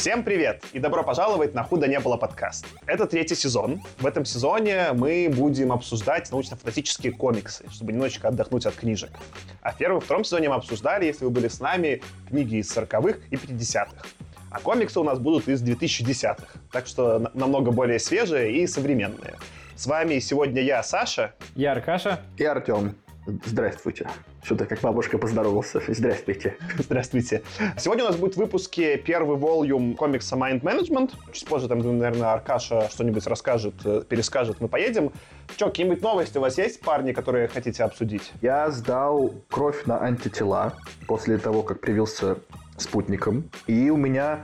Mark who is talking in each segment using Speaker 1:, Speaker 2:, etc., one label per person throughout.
Speaker 1: Всем привет и добро пожаловать на «Худо не было» подкаст. Это третий сезон. В этом сезоне мы будем обсуждать научно-фантастические комиксы, чтобы немножечко отдохнуть от книжек. А в первом и втором сезоне мы обсуждали, если вы были с нами, книги из 40-х и 50-х. А комиксы у нас будут из 2010-х, так что намного более свежие и современные. С вами сегодня я, Саша.
Speaker 2: Я Аркаша.
Speaker 3: И Артем. Здравствуйте. Что-то как бабушка поздоровался. Здравствуйте.
Speaker 1: Здравствуйте. Сегодня у нас будет в выпуске первый волюм комикса Mind Management. Чуть позже там, наверное, Аркаша что-нибудь расскажет, э, перескажет, мы поедем. Что, какие-нибудь новости у вас есть, парни, которые хотите обсудить?
Speaker 3: Я сдал кровь на антитела после того, как привился спутником. И у меня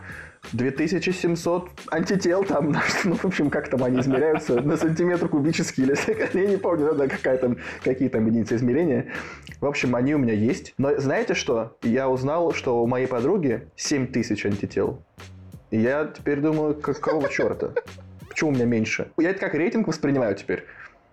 Speaker 3: 2700 антител там, ну, в общем, как там они измеряются, на сантиметр кубический или я не помню, да, какая там, какие там единицы измерения. В общем, они у меня есть. Но знаете что? Я узнал, что у моей подруги 7000 антител. И я теперь думаю, какого черта? Почему у меня меньше? Я это как рейтинг воспринимаю теперь.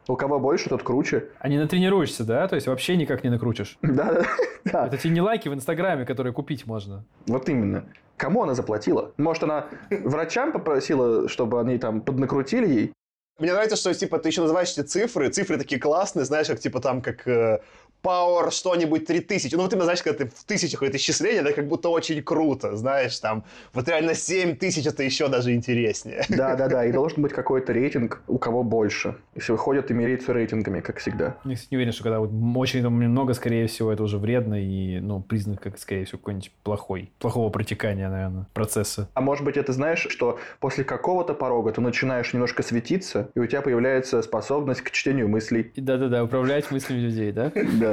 Speaker 3: У кого больше, тот круче.
Speaker 2: А не натренируешься, да? То есть вообще никак не накрутишь?
Speaker 3: Да, да.
Speaker 2: Это те не лайки в Инстаграме, которые купить можно.
Speaker 3: Вот именно. Кому она заплатила? Может, она врачам попросила, чтобы они там поднакрутили ей?
Speaker 1: Мне нравится, что типа ты еще называешь эти цифры, цифры такие классные, знаешь, как типа там как э, Power что-нибудь 3000. Ну, вот именно, знаешь, когда ты в тысячах это исчисление, это как будто очень круто, знаешь, там, вот реально 7000 это еще даже интереснее.
Speaker 3: Да, да, да, и должен быть какой-то рейтинг, у кого больше. Если выходят и меряются рейтингами, как всегда.
Speaker 2: Я, не уверен, что когда вот очень много, скорее всего, это уже вредно и, ну, признак, как, скорее всего, какой-нибудь плохой, плохого протекания, наверное, процесса.
Speaker 3: А может быть, это знаешь, что после какого-то порога ты начинаешь немножко светиться, и у тебя появляется способность к чтению мыслей.
Speaker 2: Да-да-да, управлять мыслями людей, да?
Speaker 3: Да.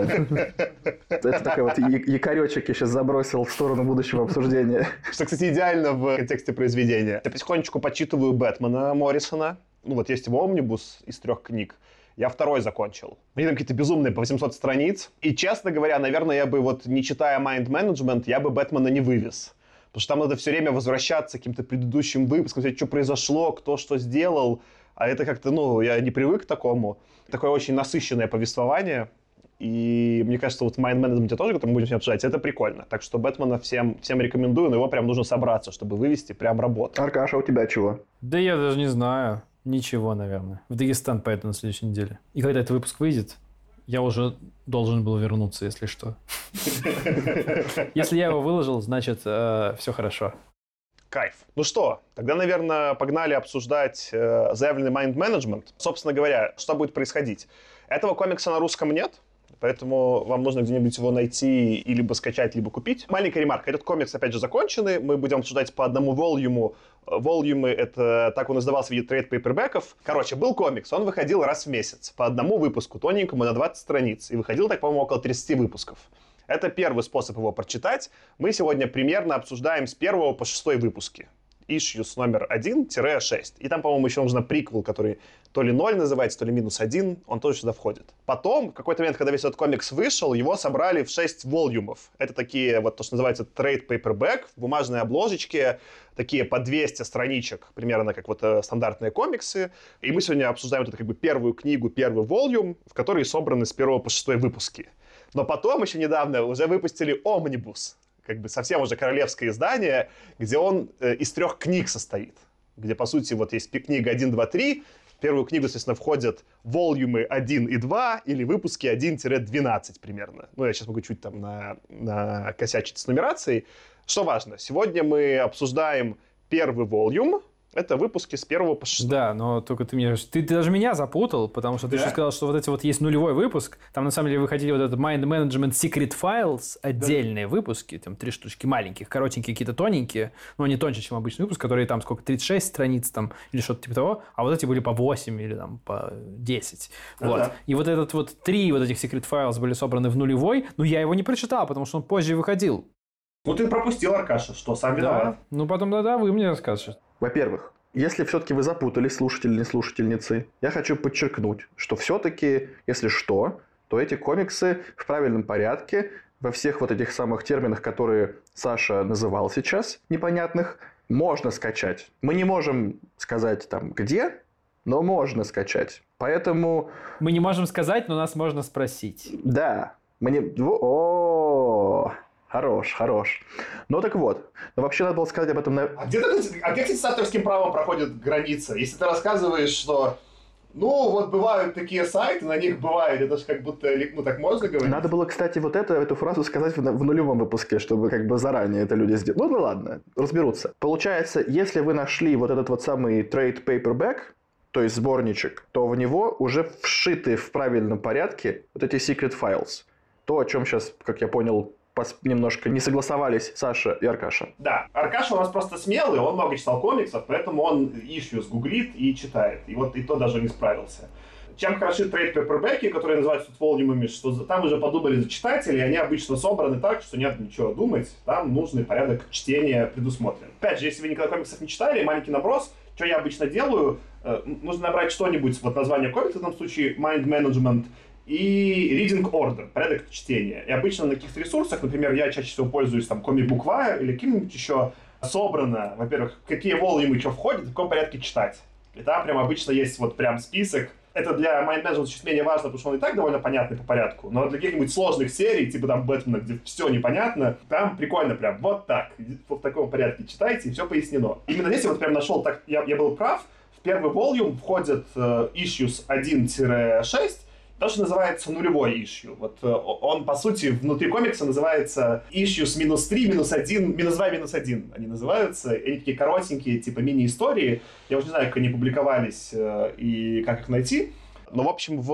Speaker 3: Это такой вот якоречек я сейчас забросил в сторону будущего обсуждения.
Speaker 1: Что, кстати, идеально в контексте произведения. Я потихонечку почитываю Бэтмена Моррисона. Ну вот есть его омнибус из трех книг. Я второй закончил. Мне там какие-то безумные по 800 страниц. И, честно говоря, наверное, я бы вот, не читая Mind Management, я бы Бэтмена не вывез. Потому что там надо все время возвращаться к каким-то предыдущим выпускам, смотреть, что произошло, кто что сделал. А это как-то, ну, я не привык к такому. Такое очень насыщенное повествование. И мне кажется, вот в Mind Management тоже, который мы будем обсуждать, это прикольно. Так что Бэтмена всем, всем рекомендую, но его прям нужно собраться, чтобы вывести прям работу.
Speaker 3: Аркаша, у тебя чего?
Speaker 2: Да я даже не знаю. Ничего, наверное. В Дагестан поеду на следующей неделе. И когда этот выпуск выйдет, я уже должен был вернуться, если что. Если я его выложил, значит, э, все хорошо.
Speaker 1: Кайф. Ну что, тогда, наверное, погнали обсуждать э, заявленный Mind Management. Собственно говоря, что будет происходить? Этого комикса на русском нет, Поэтому вам нужно где-нибудь его найти и либо скачать, либо купить. Маленькая ремарка. Этот комикс, опять же, законченный. Мы будем обсуждать по одному волюму. Волюмы — это так он назывался в виде трейд-пейпербеков. Короче, был комикс. Он выходил раз в месяц. По одному выпуску, тоненькому, на 20 страниц. И выходил так, по-моему, около 30 выпусков. Это первый способ его прочитать. Мы сегодня примерно обсуждаем с первого по шестой выпуски issues номер 1-6. И там, по-моему, еще нужно приквел, который то ли 0 называется, то ли минус 1, он тоже сюда входит. Потом, в какой-то момент, когда весь этот комикс вышел, его собрали в 6 волюмов. Это такие, вот то, что называется trade paperback, в бумажной обложечке, такие по 200 страничек, примерно как вот э, стандартные комиксы. И мы сегодня обсуждаем вот эту как бы первую книгу, первый волюм, в которой собраны с первого по шестой выпуски. Но потом еще недавно уже выпустили омнибус, как бы совсем уже королевское издание, где он э, из трех книг состоит. Где, по сути, вот есть книга 1, 2, 3, в первую книгу, естественно, входят волюмы 1 и 2 или выпуски 1-12 примерно. Ну, я сейчас могу чуть там на, на косячить с нумерацией. Что важно, сегодня мы обсуждаем первый волюм, это выпуски с первого по шестой.
Speaker 2: Да, но только ты мне... Ты, ты даже меня запутал, потому что ты да? еще сказал, что вот эти вот есть нулевой выпуск. Там на самом деле выходили вот этот Mind Management Secret Files, отдельные да. выпуски, там три штучки маленьких, коротенькие, какие-то тоненькие, но они тоньше, чем обычный выпуск, которые там сколько, 36 страниц там или что-то типа того, а вот эти были по 8 или там по 10. Да, вот. Да. И вот этот вот три вот этих Secret Files были собраны в нулевой, но я его не прочитал, потому что он позже выходил.
Speaker 1: Ну ты пропустил, Аркаша, что, сам виноват. Да.
Speaker 2: Ну потом, да-да, вы мне расскажете.
Speaker 3: Во-первых, если все-таки вы запутались, слушатели или слушательницы, я хочу подчеркнуть, что все-таки, если что, то эти комиксы в правильном порядке, во всех вот этих самых терминах, которые Саша называл сейчас, непонятных, можно скачать. Мы не можем сказать там где, но можно скачать. Поэтому...
Speaker 2: Мы не можем сказать, но нас можно спросить.
Speaker 3: Да. Мне... О, Хорош, хорош. Ну так вот, ну вообще надо было сказать об этом... На...
Speaker 1: А где, а где, кстати, с авторским правом проходит граница? Если ты рассказываешь, что ну, вот бывают такие сайты, на них бывает, это же как будто, ну, так можно говорить?
Speaker 3: Надо было, кстати, вот это, эту фразу сказать в, в нулевом выпуске, чтобы как бы заранее это люди сделали. Ну, ну ладно, разберутся. Получается, если вы нашли вот этот вот самый trade paperback, то есть сборничек, то в него уже вшиты в правильном порядке вот эти secret files. То, о чем сейчас, как я понял, немножко не согласовались Саша и Аркаша.
Speaker 1: Да, Аркаша у нас просто смелый, он много читал комиксов, поэтому он ищу гуглит и читает. И вот и то даже не справился. Чем хороши трейд пеппербеки, которые называются волюмами, что там уже подумали за читателей, они обычно собраны так, что нет ничего думать, там нужный порядок чтения предусмотрен. Опять же, если вы никогда комиксов не читали, маленький наброс, что я обычно делаю, э, нужно набрать что-нибудь, вот название комикса в этом случае, Mind Management, и reading order, порядок чтения. И обычно на каких-то ресурсах, например, я чаще всего пользуюсь там Comic Book Wire или каким-нибудь еще, собрано, во-первых, какие волюмы что входят, в каком порядке читать. И там прям обычно есть вот прям список. Это для Mind Management чуть менее важно, потому что он и так довольно понятный по порядку. Но для каких-нибудь сложных серий, типа там Бэтмена, где все непонятно, там прикольно прям вот так, в таком порядке читайте, и все пояснено. Именно здесь я вот прям нашел, так я, я был прав, в первый волюм входят э, issues 1-6, то, что называется нулевой issue. Вот э, он, по сути, внутри комикса называется issues минус 3, минус 1, минус 2, минус 1 они называются. Они такие коротенькие, типа мини-истории. Я уже не знаю, как они публиковались э, и как их найти. Но, в общем, в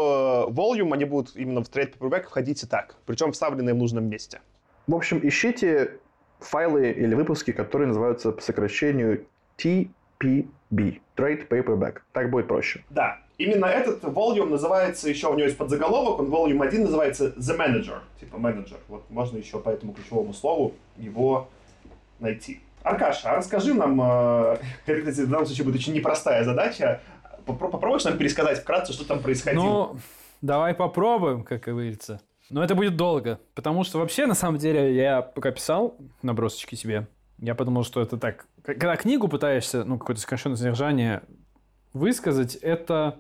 Speaker 1: Volume они будут именно в трейд paperback входить и так. Причем вставленные в нужном месте.
Speaker 3: В общем, ищите файлы или выпуски, которые называются по сокращению TPB. Trade Paperback. Так будет проще.
Speaker 1: Да. Именно этот volume называется, еще у него есть подзаголовок, он volume 1 называется The Manager, типа менеджер. Вот можно еще по этому ключевому слову его найти. Аркаша, расскажи нам, э, в данном случае будет очень непростая задача, попробуешь нам пересказать вкратце, что там происходило?
Speaker 2: Ну, давай попробуем, как говорится. Но это будет долго, потому что вообще, на самом деле, я пока писал набросочки себе, я подумал, что это так. Когда книгу пытаешься, ну, какое-то сокращенное содержание высказать, это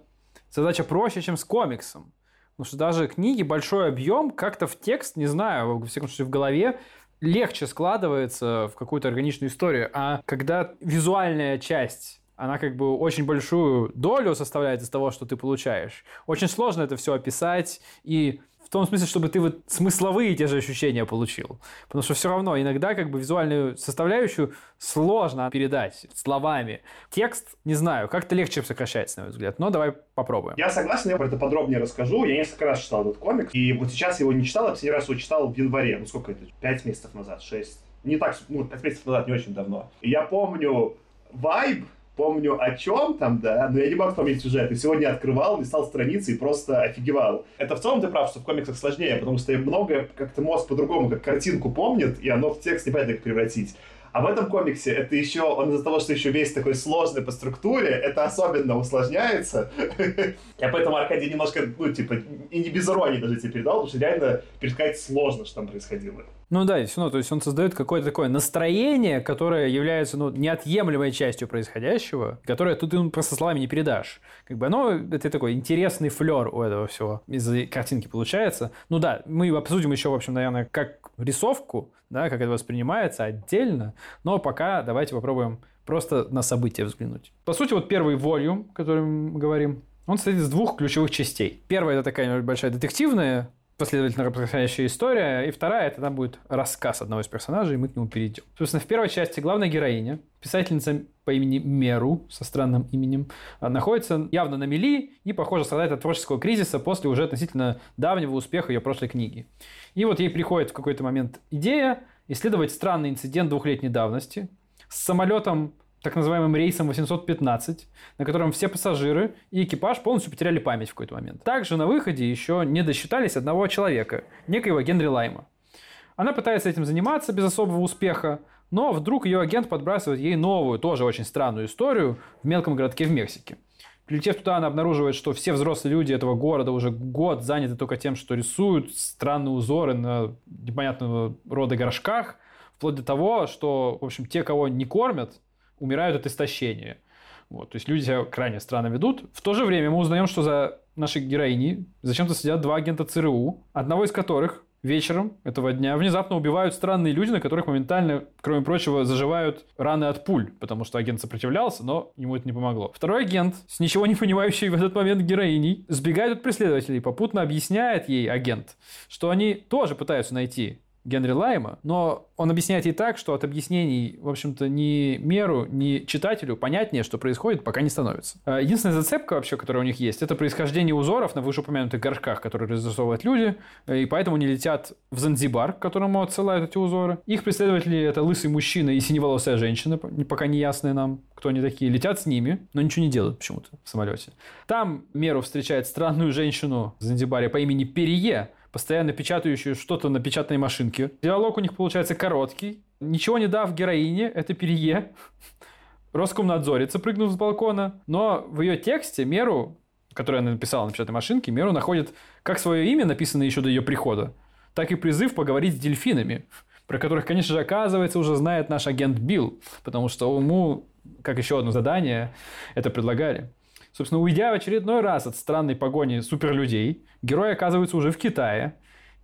Speaker 2: задача проще, чем с комиксом. Потому что даже книги, большой объем, как-то в текст, не знаю, во всяком случае в голове, легче складывается в какую-то органичную историю. А когда визуальная часть она как бы очень большую долю составляет из того, что ты получаешь. Очень сложно это все описать и в том смысле, чтобы ты вот смысловые те же ощущения получил. Потому что все равно иногда как бы визуальную составляющую сложно передать словами. Текст, не знаю, как-то легче сокращается, на мой взгляд. Но давай попробуем.
Speaker 1: Я согласен, я про это подробнее расскажу. Я несколько раз читал этот комикс. И вот сейчас его не читал, а последний раз его читал в январе. Ну сколько это? Пять месяцев назад, шесть. Не так, ну, пять месяцев назад, не очень давно. И я помню вайб, помню о чем там, да, но я не могу вспомнить сюжет. И сегодня открывал, листал страницы и просто офигевал. Это в целом ты прав, что в комиксах сложнее, потому что много как-то мозг по-другому, как картинку помнит, и оно в текст непонятно как превратить. А в этом комиксе это еще, он из-за того, что еще весь такой сложный по структуре, это особенно усложняется. Я поэтому Аркадий немножко, ну, типа, и не без иронии даже тебе передал, потому что реально пересказать сложно, что там происходило.
Speaker 2: Ну да, все равно, то есть он создает какое-то такое настроение, которое является ну, неотъемлемой частью происходящего, которое тут им просто словами не передашь. Как бы оно, это такой интересный флер у этого всего из-за картинки получается. Ну да, мы обсудим еще, в общем, наверное, как рисовку, да, как это воспринимается отдельно, но пока давайте попробуем просто на события взглянуть. По сути, вот первый волюм, о котором мы говорим, он состоит из двух ключевых частей. Первая – это такая большая детективная, последовательно происходящая история, и вторая – это там будет рассказ одного из персонажей, и мы к нему перейдем. Собственно, в первой части главная героиня, писательница по имени Меру, со странным именем, находится явно на мели и, похоже, страдает от творческого кризиса после уже относительно давнего успеха ее прошлой книги. И вот ей приходит в какой-то момент идея исследовать странный инцидент двухлетней давности с самолетом так называемым рейсом 815, на котором все пассажиры и экипаж полностью потеряли память в какой-то момент. Также на выходе еще не досчитались одного человека, некоего Генри Лайма. Она пытается этим заниматься без особого успеха, но вдруг ее агент подбрасывает ей новую, тоже очень странную историю в мелком городке в Мексике. Прилетев туда, она обнаруживает, что все взрослые люди этого города уже год заняты только тем, что рисуют странные узоры на непонятного рода горшках, вплоть до того, что, в общем, те, кого не кормят, умирают от истощения. Вот, то есть люди себя крайне странно ведут. В то же время мы узнаем, что за нашей героиней зачем-то сидят два агента ЦРУ, одного из которых вечером этого дня внезапно убивают странные люди, на которых моментально, кроме прочего, заживают раны от пуль, потому что агент сопротивлялся, но ему это не помогло. Второй агент, с ничего не понимающий в этот момент героиней, сбегает от преследователей, попутно объясняет ей агент, что они тоже пытаются найти Генри Лайма, но он объясняет ей так, что от объяснений, в общем-то, ни меру, ни читателю понятнее, что происходит, пока не становится. А, единственная зацепка вообще, которая у них есть, это происхождение узоров на вышеупомянутых горшках, которые разрисовывают люди, и поэтому они летят в Занзибар, к которому отсылают эти узоры. Их преследователи – это лысый мужчина и синеволосая женщина, пока не ясные нам, кто они такие, летят с ними, но ничего не делают почему-то в самолете. Там Меру встречает странную женщину в Занзибаре по имени Перие, постоянно печатающую что-то на печатной машинке. Диалог у них получается короткий. Ничего не дав героине, это Перье. Роскомнадзорица, прыгнув с балкона. Но в ее тексте Меру, которую она написала на печатной машинке, Меру находит как свое имя, написанное еще до ее прихода, так и призыв поговорить с дельфинами, про которых, конечно же, оказывается, уже знает наш агент Билл, потому что ему, как еще одно задание, это предлагали. Собственно, уйдя в очередной раз от странной погони суперлюдей, герои оказываются уже в Китае.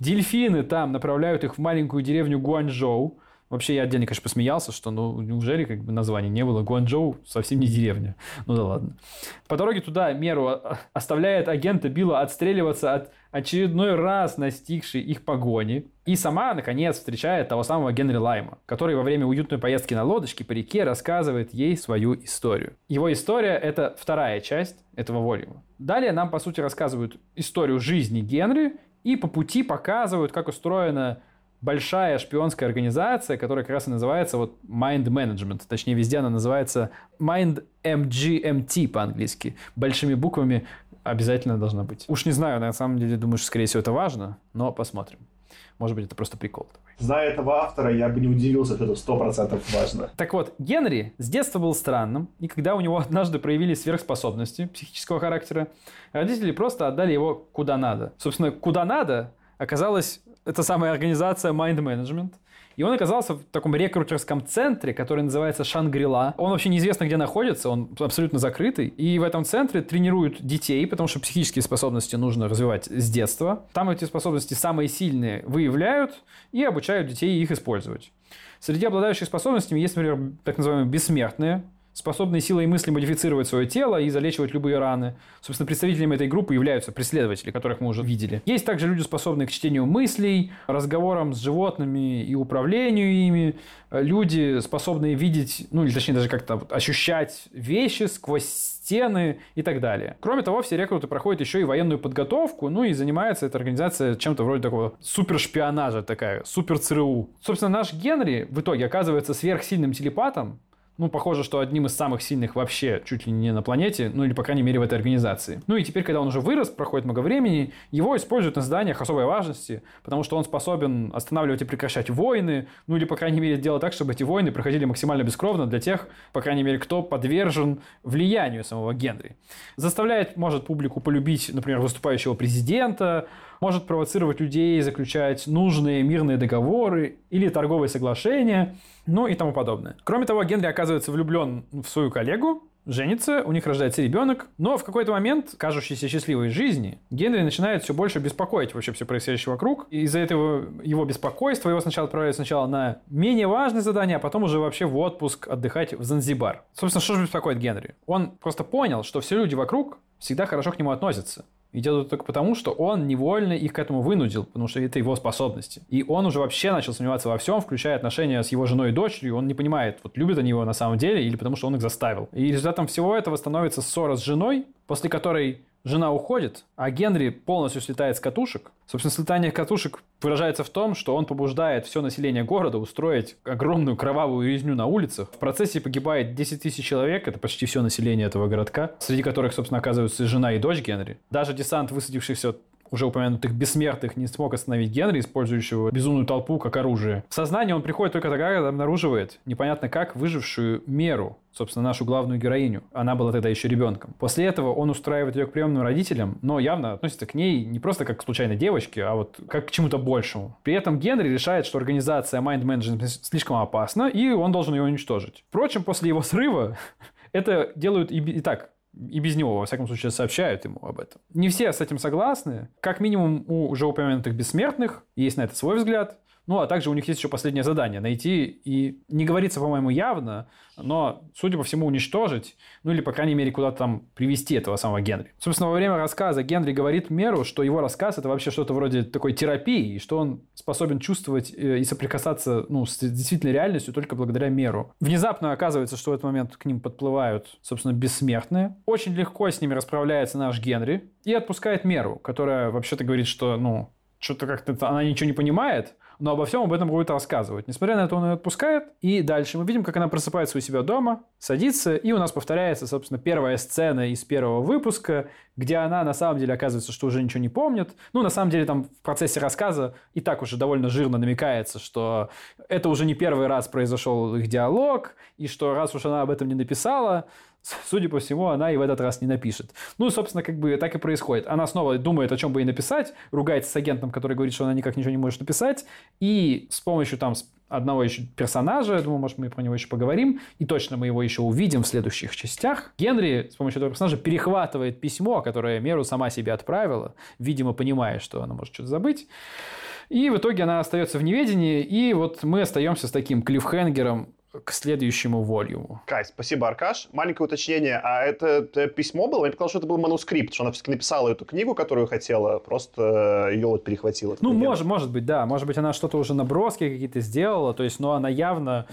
Speaker 2: Дельфины там направляют их в маленькую деревню Гуанчжоу, Вообще, я отдельно, конечно, посмеялся, что, ну, неужели как бы название не было? Гуанчжоу совсем не деревня. Ну да ладно. По дороге туда Меру оставляет агента Билла отстреливаться от очередной раз настигшей их погони. И сама, наконец, встречает того самого Генри Лайма, который во время уютной поездки на лодочке по реке рассказывает ей свою историю. Его история – это вторая часть этого волюма. Далее нам, по сути, рассказывают историю жизни Генри и по пути показывают, как устроена большая шпионская организация, которая как раз и называется вот Mind Management. Точнее, везде она называется Mind MGMT по-английски. Большими буквами обязательно должна быть. Уж не знаю, на самом деле, думаю, что, скорее всего, это важно, но посмотрим. Может быть, это просто прикол.
Speaker 1: Зная этого автора, я бы не удивился, что это сто процентов важно.
Speaker 2: Так вот, Генри с детства был странным, и когда у него однажды проявились сверхспособности психического характера, родители просто отдали его куда надо. Собственно, куда надо оказалось это самая организация Mind Management. И он оказался в таком рекрутерском центре, который называется Шангрила. Он вообще неизвестно, где находится, он абсолютно закрытый. И в этом центре тренируют детей, потому что психические способности нужно развивать с детства. Там эти способности самые сильные выявляют и обучают детей их использовать. Среди обладающих способностями есть, например, так называемые бессмертные, способные силой мысли модифицировать свое тело и залечивать любые раны. Собственно, представителями этой группы являются преследователи, которых мы уже видели. Есть также люди, способные к чтению мыслей, разговорам с животными и управлению ими. Люди, способные видеть, ну или точнее даже как-то ощущать вещи сквозь стены и так далее. Кроме того, все рекруты проходят еще и военную подготовку, ну и занимается эта организация чем-то вроде такого супершпионажа, такая, супер ЦРУ. Собственно, наш Генри в итоге оказывается сверхсильным телепатом, ну, похоже, что одним из самых сильных вообще чуть ли не на планете, ну или, по крайней мере, в этой организации. Ну и теперь, когда он уже вырос, проходит много времени, его используют на заданиях особой важности, потому что он способен останавливать и прекращать войны, ну или, по крайней мере, делать так, чтобы эти войны проходили максимально бескровно для тех, по крайней мере, кто подвержен влиянию самого Генри. Заставляет, может, публику полюбить, например, выступающего президента, может провоцировать людей заключать нужные мирные договоры или торговые соглашения, ну и тому подобное. Кроме того, Генри оказывается влюблен в свою коллегу, женится, у них рождается ребенок, но в какой-то момент, кажущейся счастливой жизни, Генри начинает все больше беспокоить вообще все происходящее вокруг. И из-за этого его беспокойства его сначала отправляют сначала на менее важные задания, а потом уже вообще в отпуск отдыхать в Занзибар. Собственно, что же беспокоит Генри? Он просто понял, что все люди вокруг всегда хорошо к нему относятся. И делают только потому, что он невольно их к этому вынудил, потому что это его способности. И он уже вообще начал сомневаться во всем, включая отношения с его женой и дочерью. Он не понимает, вот любят они его на самом деле или потому что он их заставил. И результатом всего этого становится ссора с женой, после которой Жена уходит, а Генри полностью слетает с катушек. Собственно, слетание катушек выражается в том, что он побуждает все население города устроить огромную кровавую резню на улицах. В процессе погибает 10 тысяч человек, это почти все население этого городка, среди которых, собственно, оказываются жена и дочь Генри. Даже десант высадившихся уже упомянутых бессмертных не смог остановить Генри, использующего безумную толпу как оружие. В сознание он приходит только тогда, когда обнаруживает непонятно как выжившую Меру, собственно, нашу главную героиню. Она была тогда еще ребенком. После этого он устраивает ее к приемным родителям, но явно относится к ней не просто как к случайной девочке, а вот как к чему-то большему. При этом Генри решает, что организация Mind Management слишком опасна, и он должен ее уничтожить. Впрочем, после его срыва это делают и, и так И без него, во всяком случае, сообщают ему об этом. Не все с этим согласны. Как минимум у уже упомянутых бессмертных есть на это свой взгляд. Ну, а также у них есть еще последнее задание – найти и, не говорится, по-моему, явно, но, судя по всему, уничтожить, ну или, по крайней мере, куда-то там привести этого самого Генри. Собственно, во время рассказа Генри говорит Меру, что его рассказ – это вообще что-то вроде такой терапии, и что он способен чувствовать э, и соприкасаться ну, с действительной реальностью только благодаря Меру. Внезапно оказывается, что в этот момент к ним подплывают, собственно, бессмертные. Очень легко с ними расправляется наш Генри и отпускает Меру, которая вообще-то говорит, что, ну, что-то как-то она ничего не понимает, но обо всем об этом будет рассказывать. Несмотря на это, он ее отпускает, и дальше мы видим, как она просыпается у себя дома, садится, и у нас повторяется, собственно, первая сцена из первого выпуска, где она на самом деле оказывается, что уже ничего не помнит. Ну, на самом деле, там в процессе рассказа и так уже довольно жирно намекается, что это уже не первый раз произошел их диалог, и что раз уж она об этом не написала, судя по всему, она и в этот раз не напишет. Ну, собственно, как бы так и происходит. Она снова думает, о чем бы ей написать, ругается с агентом, который говорит, что она никак ничего не может написать, и с помощью там одного еще персонажа, я думаю, может, мы про него еще поговорим, и точно мы его еще увидим в следующих частях. Генри с помощью этого персонажа перехватывает письмо, которое Меру сама себе отправила, видимо, понимая, что она может что-то забыть. И в итоге она остается в неведении, и вот мы остаемся с таким клиффхенгером к следующему волюму.
Speaker 1: Кай, спасибо, Аркаш. Маленькое уточнение. А это, это письмо было? Мне показалось, что это был манускрипт, что она все-таки написала эту книгу, которую хотела, просто ее вот перехватила.
Speaker 2: Ну, может, может быть, да. Может быть, она что-то уже наброски какие-то сделала, то есть, но она явно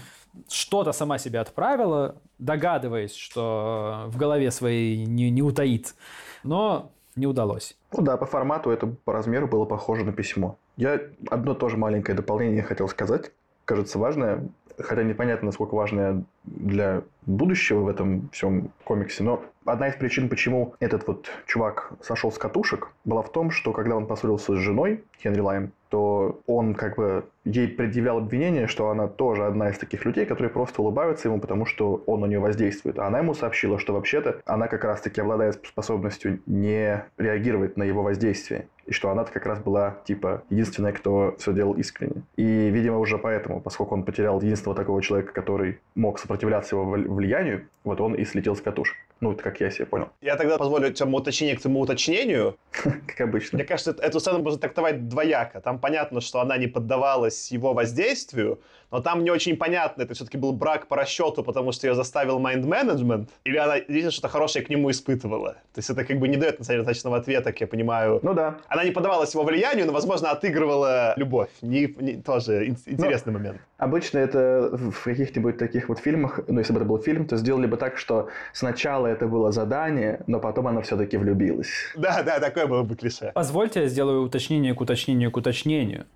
Speaker 2: что-то сама себе отправила, догадываясь, что в голове своей не, не утаит. Но не удалось.
Speaker 3: Ну да, по формату это по размеру было похоже на письмо. Я одно тоже маленькое дополнение хотел сказать, кажется важное хотя непонятно, насколько важное для будущего в этом всем комиксе, но одна из причин, почему этот вот чувак сошел с катушек, была в том, что когда он поссорился с женой, Хенри Лайм, то он как бы ей предъявлял обвинение, что она тоже одна из таких людей, которые просто улыбаются ему, потому что он на нее воздействует. А она ему сообщила, что вообще-то она как раз-таки обладает способностью не реагировать на его воздействие. И что она как раз была, типа, единственная, кто все делал искренне. И, видимо, уже поэтому, поскольку он потерял единственного такого человека, который мог сопротивляться его влиянию, вот он и слетел с катушек. Ну, это как я себе понял.
Speaker 1: Я тогда позволю тебе уточнение к твоему уточнению.
Speaker 3: Как обычно.
Speaker 1: Мне кажется, эту сцену можно трактовать двояко. Там понятно, что она не поддавалась его воздействию, но там не очень понятно, это все-таки был брак по расчету, потому что ее заставил майнд-менеджмент, или она действительно что-то хорошее к нему испытывала. То есть это как бы не дает, на самом деле, точного ответа, как я понимаю.
Speaker 3: Ну да.
Speaker 1: Она не поддавалась его влиянию, но, возможно, отыгрывала любовь. Не, не, тоже интересный но момент.
Speaker 3: Обычно это в каких-нибудь таких вот фильмах, ну, если бы это был фильм, то сделали бы так, что сначала это было задание, но потом она все-таки влюбилась.
Speaker 1: Да, да, такое было бы клише.
Speaker 2: Позвольте я сделаю уточнение к уточнению к уточнению.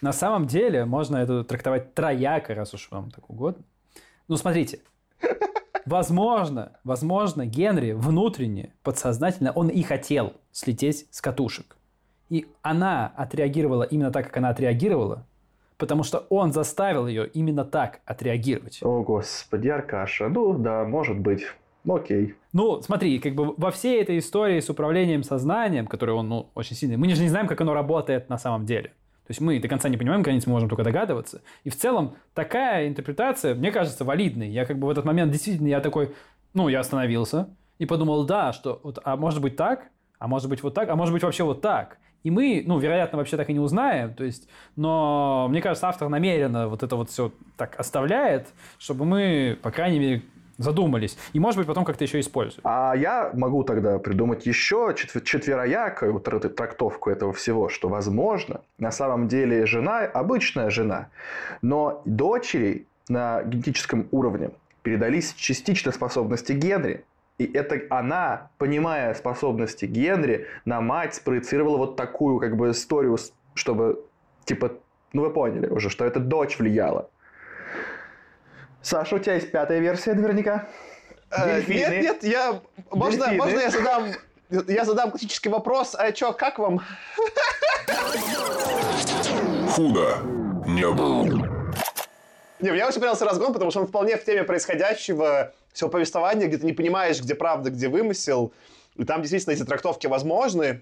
Speaker 2: На самом деле можно это трактовать трояко, раз уж вам так угодно. Ну, смотрите. Возможно, возможно, Генри внутренне, подсознательно, он и хотел слететь с катушек. И она отреагировала именно так, как она отреагировала, потому что он заставил ее именно так отреагировать.
Speaker 3: О, господи, Аркаша, ну да, может быть. Ну, окей.
Speaker 2: Ну, смотри, как бы во всей этой истории с управлением сознанием, которое он ну, очень сильный, мы же не знаем, как оно работает на самом деле. То есть мы до конца не понимаем границ, мы можем только догадываться. И в целом такая интерпретация, мне кажется, валидной. Я как бы в этот момент действительно, я такой, ну, я остановился и подумал, да, что вот, а может быть так, а может быть вот так, а может быть вообще вот так. И мы, ну, вероятно, вообще так и не узнаем, то есть, но мне кажется, автор намеренно вот это вот все так оставляет, чтобы мы, по крайней мере, задумались. И, может быть, потом как-то еще используют.
Speaker 3: А я могу тогда придумать еще четвер- четвероякую трактовку этого всего, что, возможно, на самом деле жена обычная жена, но дочери на генетическом уровне передались частично способности Генри. И это она, понимая способности Генри, на мать спроецировала вот такую как бы историю, чтобы, типа, ну вы поняли уже, что это дочь влияла. Саша, у тебя есть пятая версия наверняка?
Speaker 1: Э, нет, нет, я... Можно, можно я задам... Я задам классический вопрос. А что, как вам?
Speaker 4: Худо не было.
Speaker 1: Не, мне очень понравился разгон, потому что он вполне в теме происходящего всего повествования, где ты не понимаешь, где правда, где вымысел. И там действительно эти трактовки возможны.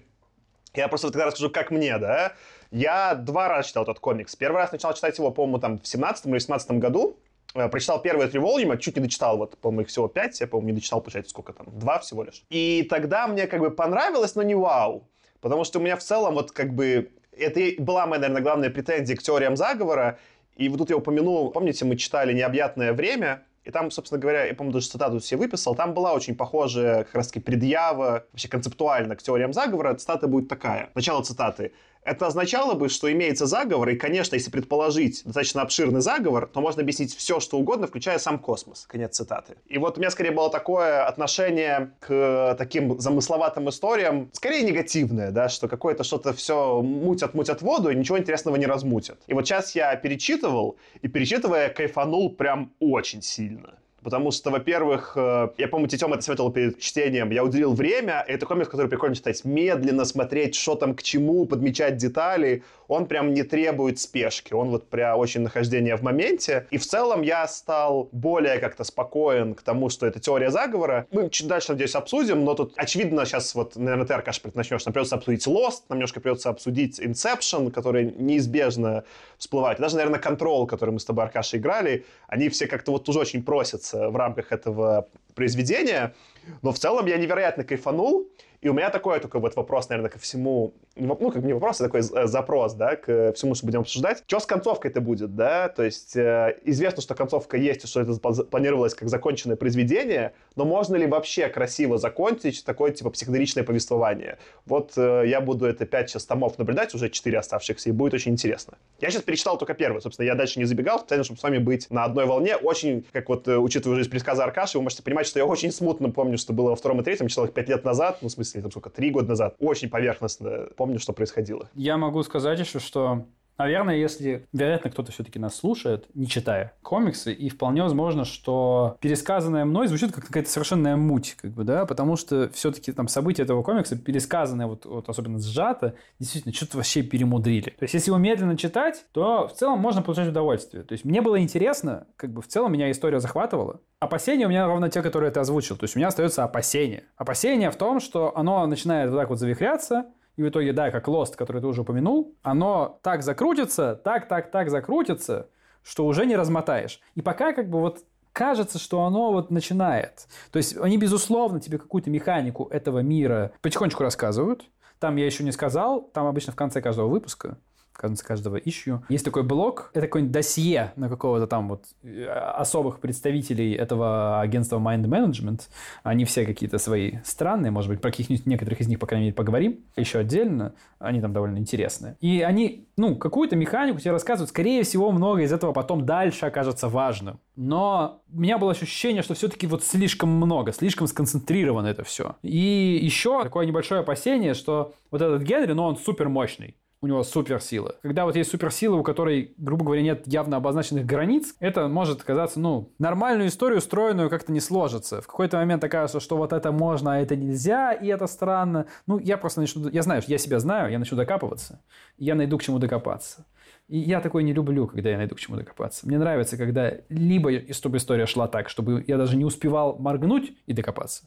Speaker 1: Я просто тогда расскажу, как мне, да. Я два раза читал этот комикс. Первый раз начал читать его, по-моему, там в 17 или 18 году. Э, прочитал первые три волюма, чуть не дочитал, вот, по-моему, их всего пять, я, по-моему, не дочитал, получается, сколько там, два всего лишь. И тогда мне как бы понравилось, но не вау. Потому что у меня в целом вот как бы... Это была моя, наверное, главная претензия к теориям заговора. И вот тут я упомянул, помните, мы читали «Необъятное время», и там, собственно говоря, я, по-моему, даже цитату себе выписал, там была очень похожая как раз-таки предъява вообще концептуально к теориям заговора. Цитата будет такая. Начало цитаты. Это означало бы, что имеется заговор, и, конечно, если предположить достаточно обширный заговор, то можно объяснить все, что угодно, включая сам космос. Конец цитаты. И вот у меня скорее было такое отношение к таким замысловатым историям, скорее негативное, да, что какое-то что-то все мутят-мутят воду, и ничего интересного не размутят. И вот сейчас я перечитывал, и перечитывая, кайфанул прям очень сильно. Потому что, во-первых, э, я помню, Тетем это советовал перед чтением, я уделил время, это комикс, который прикольно читать медленно, смотреть, что там к чему, подмечать детали. Он прям не требует спешки, он вот прям очень нахождение в моменте. И в целом я стал более как-то спокоен к тому, что это теория заговора. Мы чуть дальше, надеюсь, обсудим, но тут очевидно сейчас вот, наверное, ты, Аркаш, начнешь, нам придется обсудить Lost, нам немножко придется обсудить Inception, который неизбежно всплывает. Даже, наверное, Control, который мы с тобой, Аркаша, играли, они все как-то вот тоже очень просятся в рамках этого произведения. Но в целом я невероятно кайфанул. И у меня такой только вот вопрос, наверное, ко всему, ну, как не вопрос, а такой э, запрос, да, к всему, что будем обсуждать. Что с концовкой это будет, да? То есть э, известно, что концовка есть, что это планировалось как законченное произведение, но можно ли вообще красиво закончить такое, типа, психоделичное повествование? Вот э, я буду это 5 томов наблюдать, уже 4 оставшихся, и будет очень интересно. Я сейчас перечитал только первый, собственно, я дальше не забегал, специально, чтобы с вами быть на одной волне. Очень, как вот, э, учитывая уже из пересказа Аркаши, вы можете понимать, что я очень смутно помню, что было во втором и третьем, их 5 лет назад, ну, в смысле, там сколько, 3 года назад. Очень поверхностно помню, что происходило.
Speaker 2: Я могу сказать еще, что Наверное, если, вероятно, кто-то все-таки нас слушает, не читая комиксы, и вполне возможно, что пересказанное мной звучит как какая-то совершенная муть, как бы, да, потому что все-таки там события этого комикса, пересказанные вот, вот особенно сжато, действительно, что-то вообще перемудрили. То есть, если его медленно читать, то в целом можно получать удовольствие. То есть, мне было интересно, как бы в целом меня история захватывала. Опасения у меня ровно те, которые ты озвучил. То есть, у меня остается опасение. Опасение в том, что оно начинает вот так вот завихряться, и в итоге, да, как Lost, который ты уже упомянул, оно так закрутится, так, так, так закрутится, что уже не размотаешь. И пока как бы вот кажется, что оно вот начинает. То есть они, безусловно, тебе какую-то механику этого мира потихонечку рассказывают. Там я еще не сказал, там обычно в конце каждого выпуска конце каждого ищу. Есть такой блок, это какое-нибудь досье на какого-то там вот э, особых представителей этого агентства Mind Management. Они все какие-то свои странные, может быть, про каких-нибудь некоторых из них, по крайней мере, поговорим еще отдельно. Они там довольно интересные. И они, ну, какую-то механику тебе рассказывают. Скорее всего, много из этого потом дальше окажется важным. Но у меня было ощущение, что все-таки вот слишком много, слишком сконцентрировано это все. И еще такое небольшое опасение, что вот этот Генри, ну, он супер мощный у него суперсила. Когда вот есть суперсила, у которой, грубо говоря, нет явно обозначенных границ, это может казаться, ну, нормальную историю, устроенную как-то не сложится. В какой-то момент окажется, что вот это можно, а это нельзя, и это странно. Ну, я просто начну... Я знаю, я себя знаю, я начну докапываться, и я найду к чему докопаться. И я такой не люблю, когда я найду к чему докопаться. Мне нравится, когда либо чтобы история шла так, чтобы я даже не успевал моргнуть и докопаться,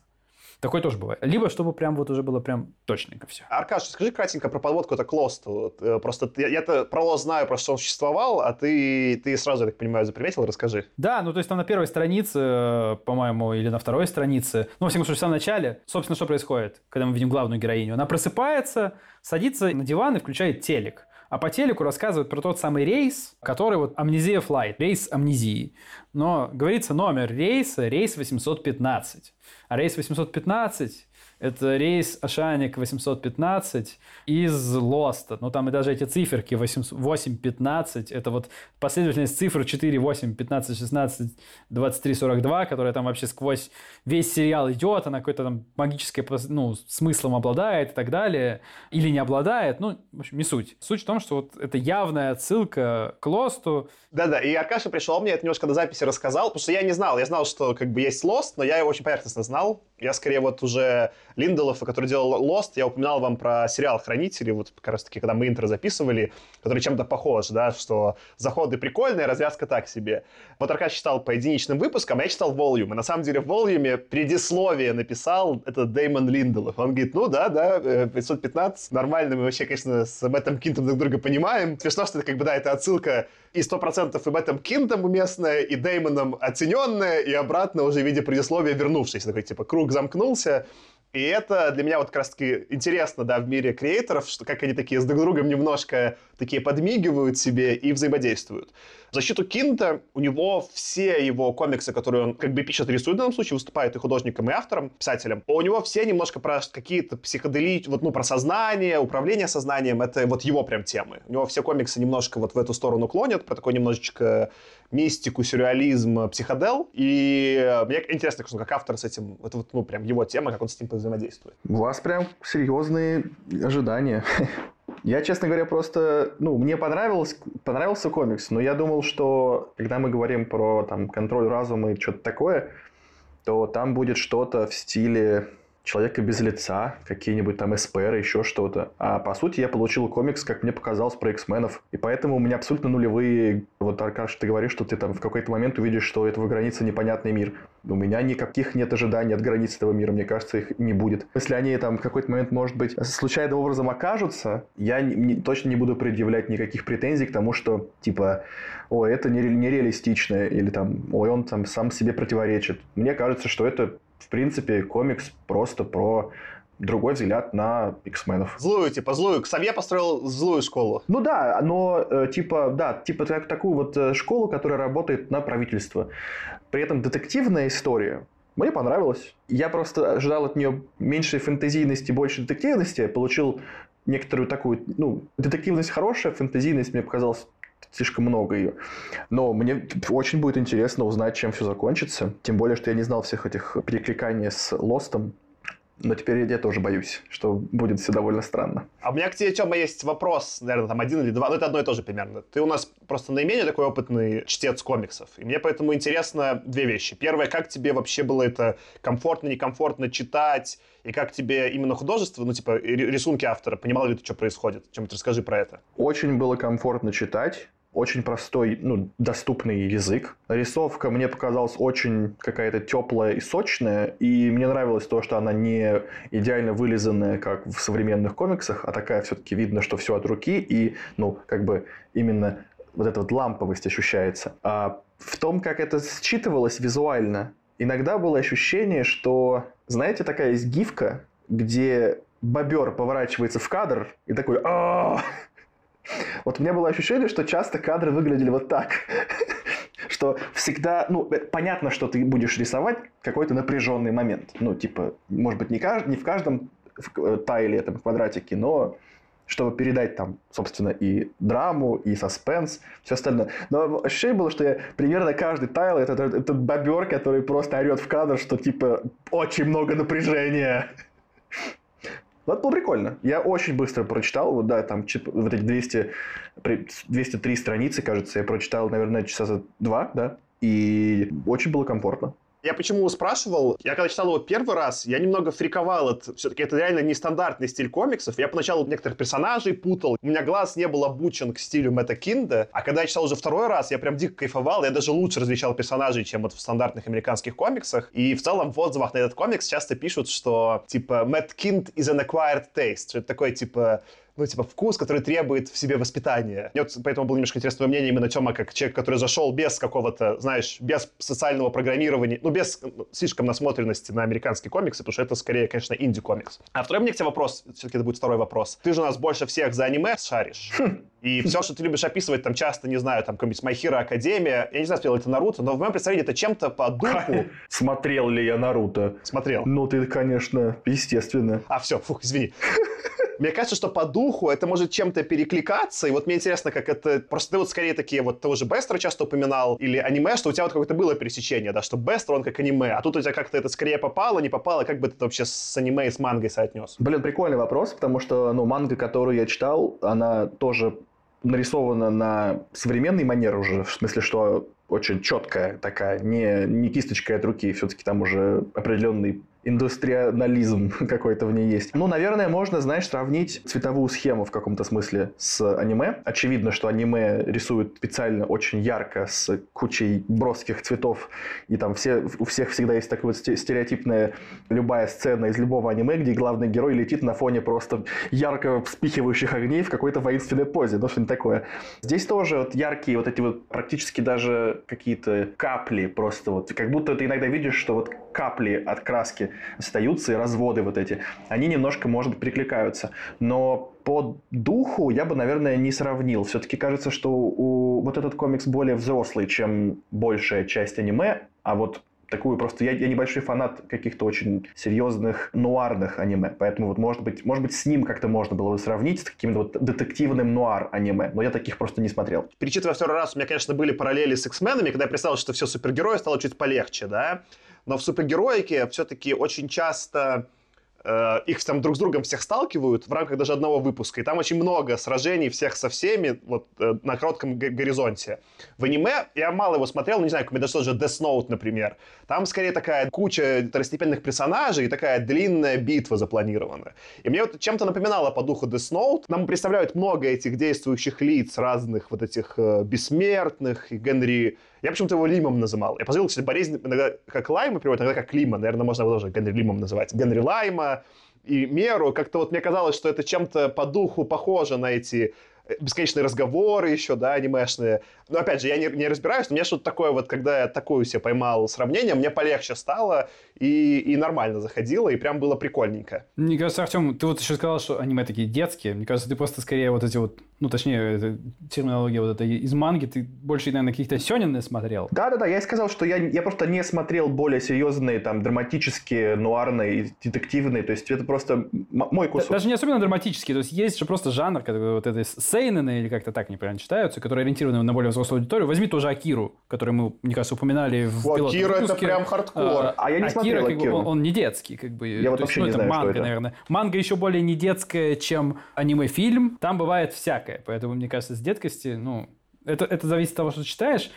Speaker 2: Такое тоже бывает. Либо чтобы прям вот уже было прям точненько все.
Speaker 1: Аркаш, скажи кратенько про подводку это Клост. Вот, э, просто я-то про Лост знаю, про что он существовал, а ты, ты сразу, я так понимаю, заприметил, расскажи.
Speaker 2: Да, ну то есть там на первой странице, э, по-моему, или на второй странице, ну, во всяком случае, в самом начале, собственно, что происходит, когда мы видим главную героиню? Она просыпается, садится на диван и включает телек. А по телеку рассказывают про тот самый рейс, который вот амнезия флайт, рейс амнезии. Но говорится номер рейса, рейс 815. А рейс 815 это рейс Ашаник 815 из Лоста. Ну, там и даже эти циферки 8, 8 15, это вот последовательность цифр 4, 8, 15, 16, 23, 42, которая там вообще сквозь весь сериал идет, она какой-то там магической ну, смыслом обладает и так далее. Или не обладает, ну, в общем, не суть. Суть в том, что вот это явная отсылка к Лосту.
Speaker 1: Да-да, и Аркаша пришел мне это немножко до записи рассказал, потому что я не знал. Я знал, что как бы есть Лост, но я его очень поверхностно знал. Я скорее вот уже Линделофа, который делал Lost, я упоминал вам про сериал «Хранители», вот как раз таки, когда мы интро записывали, который чем-то похож, да, что заходы прикольные, развязка так себе. Вот Аркадий читал по единичным выпускам, а я читал Volume. И на самом деле в Volume предисловие написал это Дэймон Линделов. Он говорит, ну да, да, 515, э, нормально, мы вообще, конечно, с этом Кинтом друг друга понимаем. Смешно, что это как бы, да, это отсылка и 100% и в этом Кинтом уместная, и Дэймоном оцененная, и обратно уже в виде предисловия вернувшись. Такой, типа, круг замкнулся, и это для меня вот как раз-таки интересно, да, в мире креаторов, что как они такие с друг другом немножко такие подмигивают себе и взаимодействуют. В защиту Кинта у него все его комиксы, которые он как бы пишет, рисует в данном случае, выступает и художником, и автором, писателем, у него все немножко про какие-то психодели, вот, ну, про сознание, управление сознанием, это вот его прям темы. У него все комиксы немножко вот в эту сторону клонят, про такой немножечко мистику, сюрреализм, психодел. И мне интересно, как автор с этим, это вот, ну, прям его тема, как он с ним взаимодействует.
Speaker 3: У вас прям серьезные ожидания. Я, честно говоря, просто, ну, мне понравилось, понравился комикс, но я думал, что когда мы говорим про там контроль разума и что-то такое, то там будет что-то в стиле человека без лица, какие-нибудь там эсперы, еще что-то. А по сути я получил комикс, как мне показалось, про X-менов. И поэтому у меня абсолютно нулевые... Вот, Аркаш, ты говоришь, что ты там в какой-то момент увидишь, что этого границы непонятный мир. У меня никаких нет ожиданий от границ этого мира. Мне кажется, их не будет. Если они там в какой-то момент, может быть, случайным образом окажутся, я не, не, точно не буду предъявлять никаких претензий к тому, что, типа, ой, это нереалистично, или там, ой, он там сам себе противоречит. Мне кажется, что это в принципе, комикс просто про другой взгляд на X-менов.
Speaker 1: Злую, типа, злую. Ксавье построил злую школу.
Speaker 3: Ну да, но э, типа, да, типа так, такую вот э, школу, которая работает на правительство. При этом детективная история мне понравилась. Я просто ожидал от нее меньшей фэнтезийности, больше детективности. Получил некоторую такую, ну, детективность хорошая, фэнтезийность мне показалась слишком много ее. Но мне очень будет интересно узнать, чем все закончится. Тем более, что я не знал всех этих перекликаний с Лостом. Но теперь я тоже боюсь, что будет все довольно странно.
Speaker 1: А у меня к тебе, Тёма, есть вопрос, наверное, там один или два, ну это одно и то же примерно. Ты у нас просто наименее такой опытный чтец комиксов, и мне поэтому интересно две вещи. Первое, как тебе вообще было это комфортно, некомфортно читать, и как тебе именно художество, ну типа рисунки автора, понимал ли ты, что происходит? Чем-то расскажи про это.
Speaker 3: Очень было комфортно читать очень простой, ну, доступный язык. Рисовка мне показалась очень какая-то теплая и сочная, и мне нравилось то, что она не идеально вылизанная, как в современных комиксах, а такая все-таки видно, что все от руки, и, ну, как бы именно вот эта вот ламповость ощущается. А в том, как это считывалось визуально, иногда было ощущение, что, знаете, такая есть гифка, где бобер поворачивается в кадр и такой вот у меня было ощущение, что часто кадры выглядели вот так. Что всегда, ну, э, понятно, что ты будешь рисовать какой-то напряженный момент. Ну, типа, может быть, не, кажд... не в каждом э, тайле, этом квадратике, но чтобы передать там, собственно, и драму, и саспенс, все остальное. Но ощущение было, что я примерно каждый тайл это, это, это бобер, который просто орет в кадр, что типа очень много напряжения. Ну, это было прикольно. Я очень быстро прочитал, вот, да, там вот эти 200, 203 страницы, кажется, я прочитал, наверное, часа за два, да, и очень было комфортно.
Speaker 1: Я почему спрашивал? Я когда читал его первый раз, я немного фриковал. Это, все-таки это реально нестандартный стиль комиксов. Я поначалу некоторых персонажей путал. У меня глаз не был обучен к стилю Мэтта Кинда. А когда я читал уже второй раз, я прям дико кайфовал. Я даже лучше различал персонажей, чем вот в стандартных американских комиксах. И в целом в отзывах на этот комикс часто пишут, что типа Мэтт Кинд is an acquired taste. Что это такое типа ну, типа, вкус, который требует в себе воспитания. Мне вот поэтому было немножко интересное мнение именно Тёма, как человек, который зашел без какого-то, знаешь, без социального программирования, ну, без ну, слишком насмотренности на американские комиксы, потому что это скорее, конечно, инди-комикс. А второй мне к тебе вопрос, все-таки это будет второй вопрос. Ты же у нас больше всех за аниме шаришь. Хм. И все, что ты любишь описывать, там часто, не знаю, там какой-нибудь My Hero Academia, я не знаю, смотрел это Наруто, но в моем представлении это чем-то по духу.
Speaker 3: Смотрел ли я Наруто?
Speaker 1: Смотрел.
Speaker 3: Ну, ты, конечно, естественно.
Speaker 1: А, все, фух, извини. Мне кажется, что по духу это может чем-то перекликаться, и вот мне интересно, как это... Просто ты вот скорее такие, вот ты уже Бестро часто упоминал, или аниме, что у тебя вот какое-то было пересечение, да, что Бестро, он как аниме, а тут у тебя как-то это скорее попало, не попало, как бы ты это вообще с аниме и с мангой соотнес?
Speaker 3: Блин, прикольный вопрос, потому что, ну, манга, которую я читал, она тоже нарисована на современный манер уже, в смысле, что очень четкая такая, не, не кисточка от руки, все-таки там уже определенный индустриализм какой-то в ней есть. Ну, наверное, можно, знаешь, сравнить цветовую схему в каком-то смысле с аниме. Очевидно, что аниме рисует специально очень ярко, с кучей броских цветов, и там все, у всех всегда есть такая вот стереотипная любая сцена из любого аниме, где главный герой летит на фоне просто ярко вспихивающих огней в какой-то воинственной позе, ну что-нибудь такое. Здесь тоже вот яркие вот эти вот практически даже какие-то капли просто вот, как будто ты иногда видишь, что вот капли от краски остаются и разводы вот эти, они немножко, может прикликаются. Но по духу я бы, наверное, не сравнил. Все-таки кажется, что у вот этот комикс более взрослый, чем большая часть аниме, а вот такую просто... Я, я небольшой фанат каких-то очень серьезных нуарных аниме, поэтому вот может быть, может быть с ним как-то можно было бы сравнить с каким-то вот детективным нуар аниме, но я таких просто не смотрел.
Speaker 1: Перечитывая второй раз, у меня, конечно, были параллели с X-менами, когда я представил, что все супергерои стало чуть полегче, да, но в супергероике все-таки очень часто Э, их там друг с другом всех сталкивают в рамках даже одного выпуска. И там очень много сражений всех со всеми вот э, на коротком горизонте. В аниме я мало его смотрел, но не знаю, как даже тот же Death Note, например. Там скорее такая куча второстепенных персонажей и такая длинная битва запланирована. И мне вот чем-то напоминало по духу Death Note. Нам представляют много этих действующих лиц, разных вот этих э, бессмертных, и Генри я почему-то его Лимом называл. Я позабыл, кстати, болезнь иногда как Лайма переводят, иногда как Лима. Наверное, можно его тоже Генри Лимом называть. Генри Лайма и Меру. Как-то вот мне казалось, что это чем-то по духу похоже на эти бесконечные разговоры еще, да, анимешные. Но опять же, я не, не разбираюсь, но мне что-то такое вот, когда я такую себе поймал сравнение, мне полегче стало и, и нормально заходило, и прям было прикольненько.
Speaker 2: Мне кажется, Артем, ты вот еще сказал, что аниме такие детские. Мне кажется, ты просто скорее вот эти вот, ну, точнее, это, терминология вот эта из манги, ты больше, наверное, каких-то сёнины смотрел.
Speaker 3: Да-да-да, я и сказал, что я, я просто не смотрел более серьезные, там, драматические, нуарные, детективные, то есть это просто мой кусок.
Speaker 2: Даже не особенно драматические, то есть есть же просто жанр, который вот это сейнены, или как-то так неправильно читаются, которые ориентированы на более взрослую аудиторию. Возьми тоже Акиру, который мы, мне кажется, упоминали в
Speaker 1: О, Акира это прям хардкор. А,
Speaker 3: а я не Акира, смотрел
Speaker 2: как
Speaker 3: Акиру.
Speaker 2: Бы, он, он не детский, как бы.
Speaker 3: Я вот вообще есть, ну, не
Speaker 2: это
Speaker 3: знаю,
Speaker 2: манга,
Speaker 3: это.
Speaker 2: наверное. Манга еще более не детская, чем аниме-фильм. Там бывает всякое. Поэтому, мне кажется, с деткости, ну, это, это зависит от того, что ты читаешь.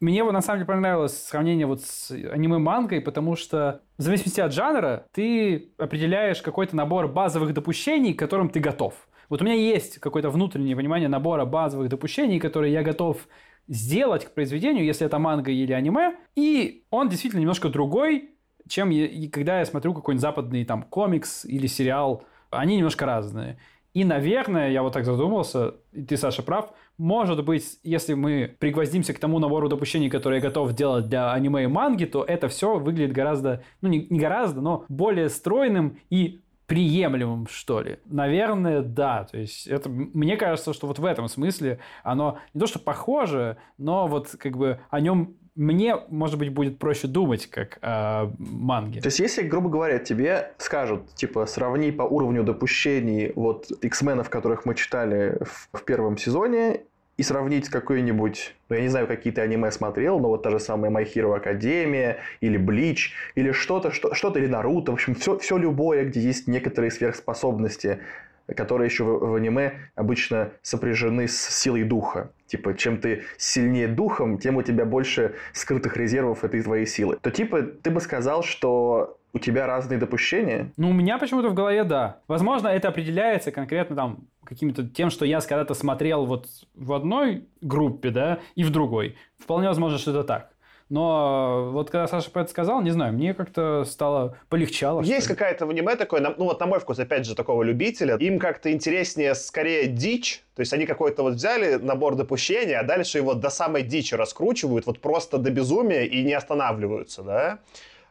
Speaker 2: Мне вот на самом деле понравилось сравнение вот с аниме-мангой, потому что в зависимости от жанра ты определяешь какой-то набор базовых допущений, к которым ты готов. Вот у меня есть какое-то внутреннее понимание набора базовых допущений, которые я готов сделать к произведению, если это манга или аниме, и он действительно немножко другой, чем я, когда я смотрю какой-нибудь западный там комикс или сериал. Они немножко разные. И, наверное, я вот так задумался, и ты, Саша, прав, может быть, если мы пригвоздимся к тому набору допущений, которые я готов делать для аниме и манги, то это все выглядит гораздо, ну не, не гораздо, но более стройным и приемлемым, что ли? Наверное, да. То есть это, мне кажется, что вот в этом смысле оно не то, что похоже, но вот как бы о нем мне, может быть, будет проще думать, как о манге.
Speaker 3: То есть, если, грубо говоря, тебе скажут, типа, сравни по уровню допущений вот X-менов, которых мы читали в, в первом сезоне, и сравнить какой-нибудь, ну, я не знаю, какие ты аниме смотрел, но вот та же самая My Hero Academia, или Bleach, или что-то, что, что-то, или Наруто, в общем, все, все любое, где есть некоторые сверхспособности, которые еще в, в аниме обычно сопряжены с силой духа. Типа, чем ты сильнее духом, тем у тебя больше скрытых резервов этой твоей силы. То типа, ты бы сказал, что у тебя разные допущения?
Speaker 2: Ну, у меня почему-то в голове да. Возможно, это определяется конкретно там каким-то тем, что я когда-то смотрел вот в одной группе, да, и в другой. Вполне возможно, что это так. Но вот когда Саша про это сказал, не знаю, мне как-то стало полегчало.
Speaker 1: Есть какая-то в аниме такое, ну вот на мой вкус, опять же, такого любителя, им как-то интереснее скорее дичь, то есть они какой-то вот взяли набор допущений, а дальше его до самой дичи раскручивают, вот просто до безумия и не останавливаются, да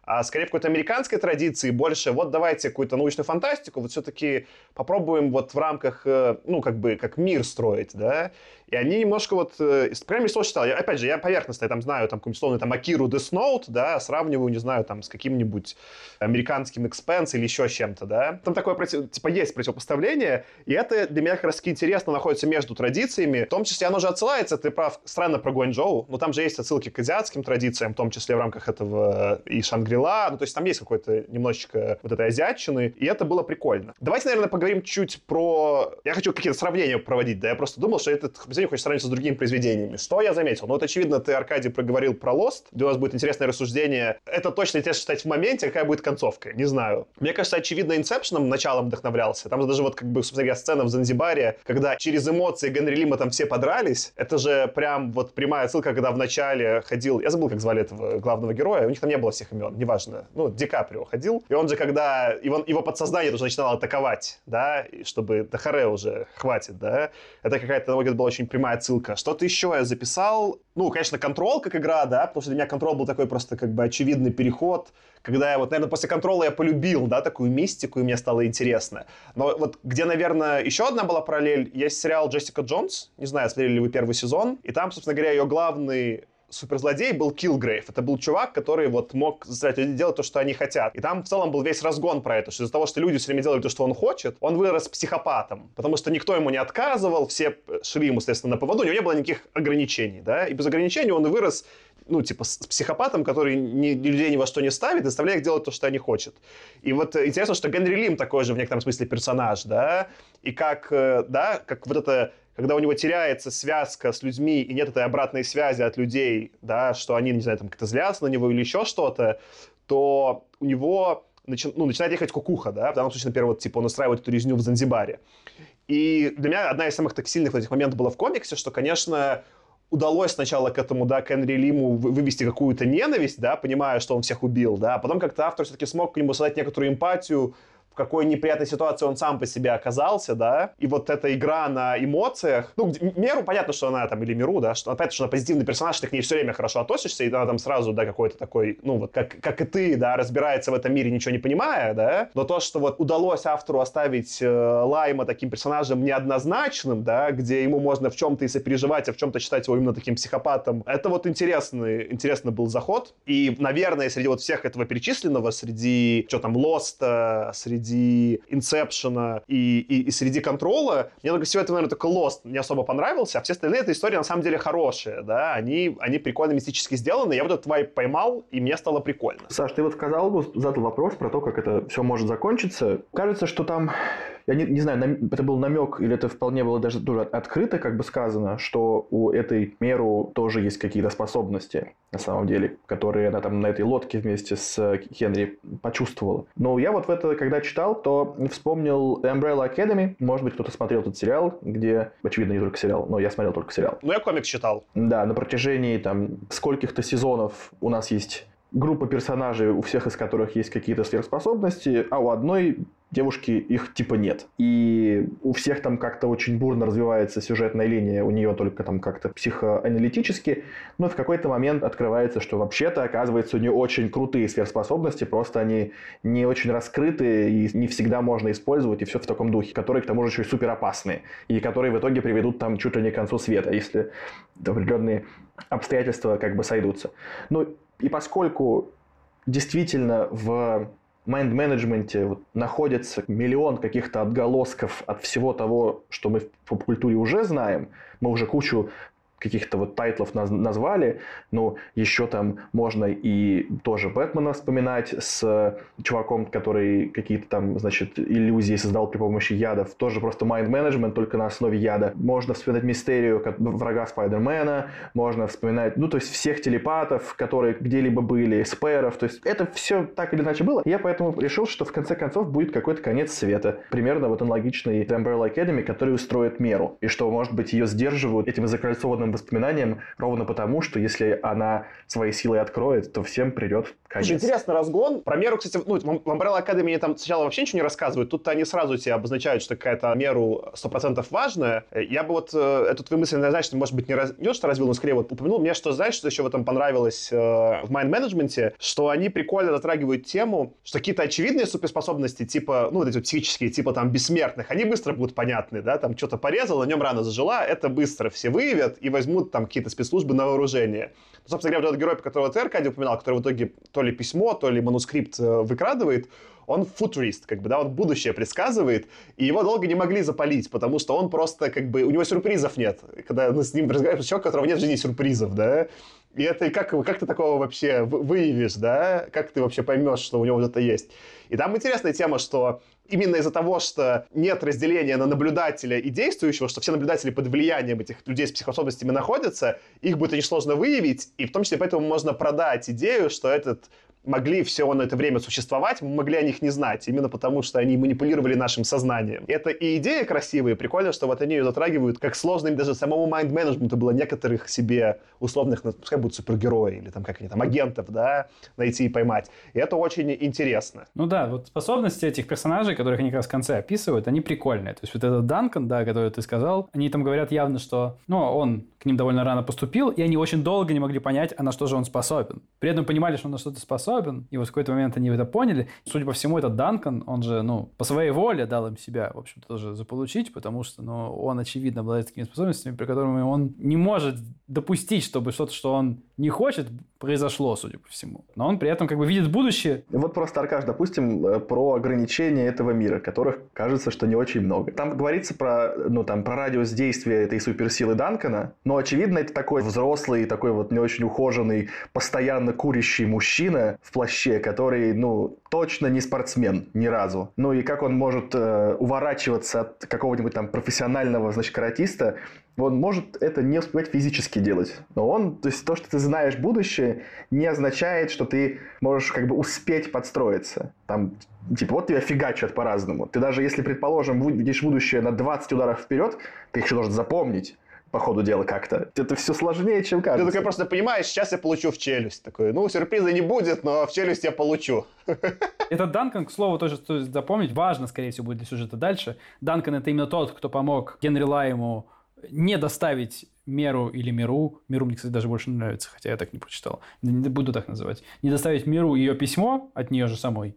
Speaker 1: а скорее какой-то американской традиции больше, вот давайте какую-то научную фантастику, вот все-таки попробуем вот в рамках, э, ну, как бы, как мир строить, да, и они немножко вот, э, прям слово читал, я, опять же, я поверхностно, я там знаю, там, какой-нибудь условно, там, Акиру Note, да, сравниваю, не знаю, там, с каким-нибудь американским Expense или еще чем-то, да. Там такое, типа, есть противопоставление, и это для меня как раз интересно находится между традициями, в том числе оно же отсылается, ты прав, странно про Гуанчжоу, но там же есть отсылки к азиатским традициям, в том числе в рамках этого и Шангрила, ну, то есть там есть какой-то немножечко вот этой азиатчины, и это было прикольно. Давайте, наверное, поговорим чуть про... Я хочу какие-то сравнения проводить, да, я просто думал, что этот произведение хочешь сравнить с другими произведениями. Что я заметил? Ну, вот, очевидно, ты, Аркадий, проговорил про Lost, у нас будет интересное рассуждение. Это точно интересно читать в моменте, какая будет концовка, не знаю. Мне кажется, очевидно, Inception началом вдохновлялся. Там даже вот, как бы, собственно говоря, сцена в Занзибаре, когда через эмоции Генри Лима там все подрались. Это же прям вот прямая ссылка, когда в начале ходил... Я забыл, как звали этого главного героя. У них там не было всех имен, неважно. Ну, Ди Каприо ходил. И он же, когда его, его подсознание тоже начинало атаковать, да, чтобы Дахаре уже хватит, да. Это какая-то, на была очень прямая ссылка. Что-то еще я записал. Ну, конечно, контрол как игра, да, потому что для меня контрол был такой просто как бы очевидный переход когда я вот, наверное, после контрола я полюбил, да, такую мистику, и мне стало интересно. Но вот где, наверное, еще одна была параллель, есть сериал Джессика Джонс, не знаю, смотрели ли вы первый сезон, и там, собственно говоря, ее главный суперзлодей был Килгрейв. Это был чувак, который вот мог заставлять людей делать то, что они хотят. И там в целом был весь разгон про это, что из-за того, что люди все время делали то, что он хочет, он вырос психопатом. Потому что никто ему не отказывал, все шли ему, соответственно, на поводу, у него не было никаких ограничений, да, и без ограничений он вырос ну, типа, с психопатом, который ни, людей ни во что не ставит, заставляет их делать то, что они хотят. И вот э, интересно, что Генри Лим такой же в некотором смысле персонаж, да, и как, э, да, как вот это когда у него теряется связка с людьми и нет этой обратной связи от людей, да, что они, не знаю, там как-то злятся на него или еще что-то, то у него начи, ну, начинает ехать кукуха, да, в данном случае, например, вот, типа, он устраивает эту резню в Занзибаре. И для меня одна из самых так сильных вот этих моментов была в комиксе, что, конечно, удалось сначала к этому, да, к Энри Лиму вывести какую-то ненависть, да, понимая, что он всех убил, да, а потом как-то автор все-таки смог к нему создать некоторую эмпатию, какой неприятной ситуации он сам по себе оказался, да, и вот эта игра на эмоциях, ну, Меру понятно, что она там, или Миру, да, что понятно, что она позитивный персонаж, ты к ней все время хорошо относишься, и она там сразу, да, какой-то такой, ну, вот, как, как и ты, да, разбирается в этом мире, ничего не понимая, да, но то, что вот удалось автору оставить э, Лайма таким персонажем неоднозначным, да, где ему можно в чем-то и сопереживать, а в чем-то считать его именно таким психопатом, это вот интересный, интересный был заход, и, наверное, среди вот всех этого перечисленного, среди, что там, Лоста, среди среди Инсепшена и, и, и среди Контрола, мне только всего этого, наверное, только Lost не особо понравился, а все остальные эта история на самом деле хорошая, да, они, они прикольно мистически сделаны, я вот этот вайп поймал, и мне стало прикольно.
Speaker 3: Саш, ты вот сказал, задал вопрос про то, как это все может закончиться. Кажется, что там я не, не знаю, это был намек или это вполне было даже тоже открыто как бы сказано, что у этой Меру тоже есть какие-то способности на самом деле, которые она там на этой лодке вместе с Хенри почувствовала. Но я вот в это, когда читал, то вспомнил Umbrella Academy. Может быть, кто-то смотрел этот сериал, где, очевидно, не только сериал, но я смотрел только сериал.
Speaker 1: Ну, я комикс читал.
Speaker 3: Да, на протяжении там скольких-то сезонов у нас есть группа персонажей, у всех из которых есть какие-то сверхспособности, а у одной девушки их типа нет. И у всех там как-то очень бурно развивается сюжетная линия, у нее только там как-то психоаналитически, но в какой-то момент открывается, что вообще-то, оказывается, у нее очень крутые сверхспособности, просто они не очень раскрыты и не всегда можно использовать, и все в таком духе, которые, к тому же, еще и супер опасные, и которые в итоге приведут там чуть ли не к концу света, если определенные обстоятельства как бы сойдутся. Ну, и поскольку действительно в Mind Management е вот, находится миллион каких-то отголосков от всего того, что мы в поп-культуре уже знаем, мы уже кучу каких-то вот тайтлов наз назвали, ну, еще там можно и тоже Бэтмена вспоминать с чуваком, который какие-то там, значит, иллюзии создал при помощи ядов, тоже просто Mind Management, только на основе яда. Можно вспоминать Мистерию, как врага Спайдермена, можно вспоминать, ну, то есть всех телепатов, которые где-либо были, спэров, то есть это все так или иначе было. Я поэтому решил, что в конце концов будет какой-то конец света. Примерно вот аналогичный Umbrella Academy, который устроит меру. И что, может быть, ее сдерживают этим закольцованным моим воспоминаниям ровно потому, что если она свои силы откроет, то всем придет конец.
Speaker 1: Слушай, интересный разгон. Про меру, кстати, ну, в Umbrella Academy там сначала вообще ничего не рассказывают. Тут они сразу тебе обозначают, что какая-то меру 100% важная. Я бы вот э, эту твою мысль, значит, может быть, не, раз, не то, что развил, но скорее вот упомянул. Мне что, знаешь, что еще в этом понравилось э, в майнд-менеджменте, что они прикольно затрагивают тему, что какие-то очевидные суперспособности, типа, ну, вот эти вот психические, типа там бессмертных, они быстро будут понятны, да, там что-то порезал, на нем рана зажила, это быстро все выявят и возьмут там какие-то спецслужбы на вооружение. Ну, собственно говоря, вот этот герой, которого ты, Аркадий, упоминал, который в итоге то ли письмо, то ли манускрипт э, выкрадывает, он футурист, как бы, да, он будущее предсказывает, и его долго не могли запалить, потому что он просто, как бы, у него сюрпризов нет. Когда ну, с ним разговариваешь, человек, у которого нет в жизни сюрпризов, да, И это как, как ты такого вообще выявишь, да? Как ты вообще поймешь, что у него вот это есть? И там интересная тема, что именно из-за того, что нет разделения на наблюдателя и действующего, что все наблюдатели под влиянием этих людей с психоспособностями находятся, их будет очень сложно выявить, и в том числе поэтому можно продать идею, что этот могли все на это время существовать, мы могли о них не знать, именно потому что они манипулировали нашим сознанием. Это и идея красивая, и прикольно, что вот они ее затрагивают, как сложно им даже самому майнд-менеджменту было некоторых себе условных, ну, пускай будут супергерои или там как они там, агентов, да, найти и поймать. И это очень интересно.
Speaker 2: Ну да, вот способности этих персонажей, которых они как раз в конце описывают, они прикольные. То есть вот этот Данкан, да, который ты сказал, они там говорят явно, что, ну, он к ним довольно рано поступил, и они очень долго не могли понять, а на что же он способен. При этом понимали, что он на что-то способен, и вот в какой-то момент они это поняли. Судя по всему, этот Данкан, он же, ну, по своей воле дал им себя, в общем-то, тоже заполучить, потому что, ну, он, очевидно, обладает такими способностями, при которыми он не может допустить, чтобы что-то, что он не хочет, произошло, судя по всему. Но он при этом как бы видит будущее.
Speaker 3: Вот просто, Аркаш, допустим, э, про ограничения этого мира, которых кажется, что не очень много. Там говорится про, ну, там, про радиус действия этой суперсилы Данкана, но, очевидно, это такой взрослый, такой вот не очень ухоженный, постоянно курящий мужчина в плаще, который, ну, точно не спортсмен ни разу. Ну и как он может э, уворачиваться от какого-нибудь там профессионального, значит, каратиста, он может это не успевать физически делать. Но он, то есть то, что ты знаешь будущее, не означает, что ты можешь как бы успеть подстроиться. Там, типа, вот тебя фигачат по-разному. Ты даже если, предположим, видишь будущее на 20 ударов вперед, ты их еще должен запомнить по ходу дела как-то. Это все сложнее, чем кажется.
Speaker 1: Ты такой просто понимаешь, сейчас я получу в челюсть. Такой, ну, сюрприза не будет, но в челюсть я получу.
Speaker 2: Этот Данкан, к слову, тоже стоит запомнить, важно, скорее всего, будет для сюжета дальше. Данкан — это именно тот, кто помог Генри Лайму не доставить меру или миру, миру мне, кстати, даже больше нравится, хотя я так не прочитал, не буду так называть, не доставить миру ее письмо от нее же самой,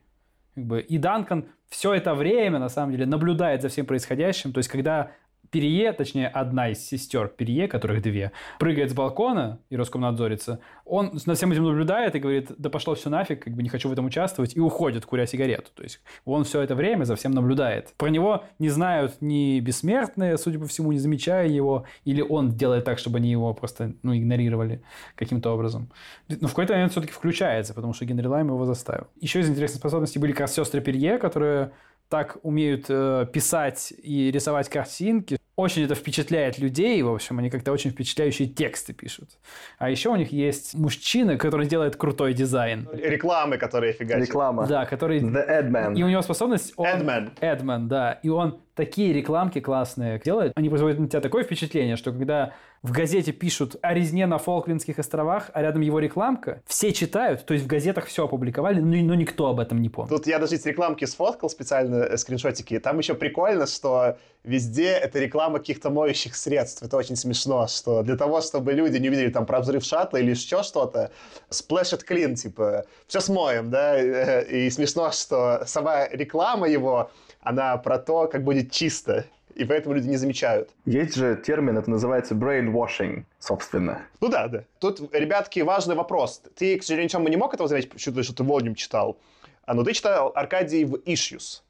Speaker 2: как бы, и Данкан все это время, на самом деле, наблюдает за всем происходящим, то есть, когда Перье, точнее, одна из сестер Перье, которых две, прыгает с балкона и Роскомнадзорится, он над всем этим наблюдает и говорит, да пошло все нафиг, как бы не хочу в этом участвовать, и уходит, куря сигарету. То есть он все это время за всем наблюдает. Про него не знают ни бессмертные, судя по всему, не замечая его, или он делает так, чтобы они его просто ну, игнорировали каким-то образом. Но в какой-то момент все-таки включается, потому что Генри Лайм его заставил. Еще из интересных способностей были как раз сестры Перье, которые так умеют э, писать и рисовать картинки. Очень это впечатляет людей, в общем, они как-то очень впечатляющие тексты пишут. А еще у них есть мужчина, который делает крутой дизайн.
Speaker 1: Рекламы, которые фигачат.
Speaker 3: Реклама.
Speaker 2: Да, который...
Speaker 3: The Edman.
Speaker 2: И у него способность... Он...
Speaker 1: Edman.
Speaker 2: Edman, да. И он такие рекламки классные делает. Они производят на тебя такое впечатление, что когда в газете пишут о резне на Фолклендских островах, а рядом его рекламка, все читают, то есть в газетах все опубликовали, но, но никто об этом не помнит.
Speaker 1: Тут я даже эти рекламки сфоткал специально, э, скриншотики. Там еще прикольно, что везде это реклама каких-то моющих средств. Это очень смешно, что для того, чтобы люди не увидели там про взрыв шаттла или еще что-то, splash it clean, типа, все смоем, да, и смешно, что сама реклама его, она про то, как будет чисто и поэтому люди не замечают.
Speaker 3: Есть же термин, это называется brainwashing, собственно.
Speaker 1: Ну да, да. Тут, ребятки, важный вопрос. Ты, к сожалению, Тёма, не мог этого заметить, что, что ты Volume читал, а, но ты читал Аркадий в Issues.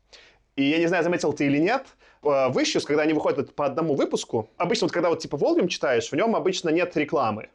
Speaker 1: И я не знаю, заметил ты или нет, э, в Issues, когда они выходят по одному выпуску, обычно вот когда вот типа Volume читаешь, в нем обычно нет рекламы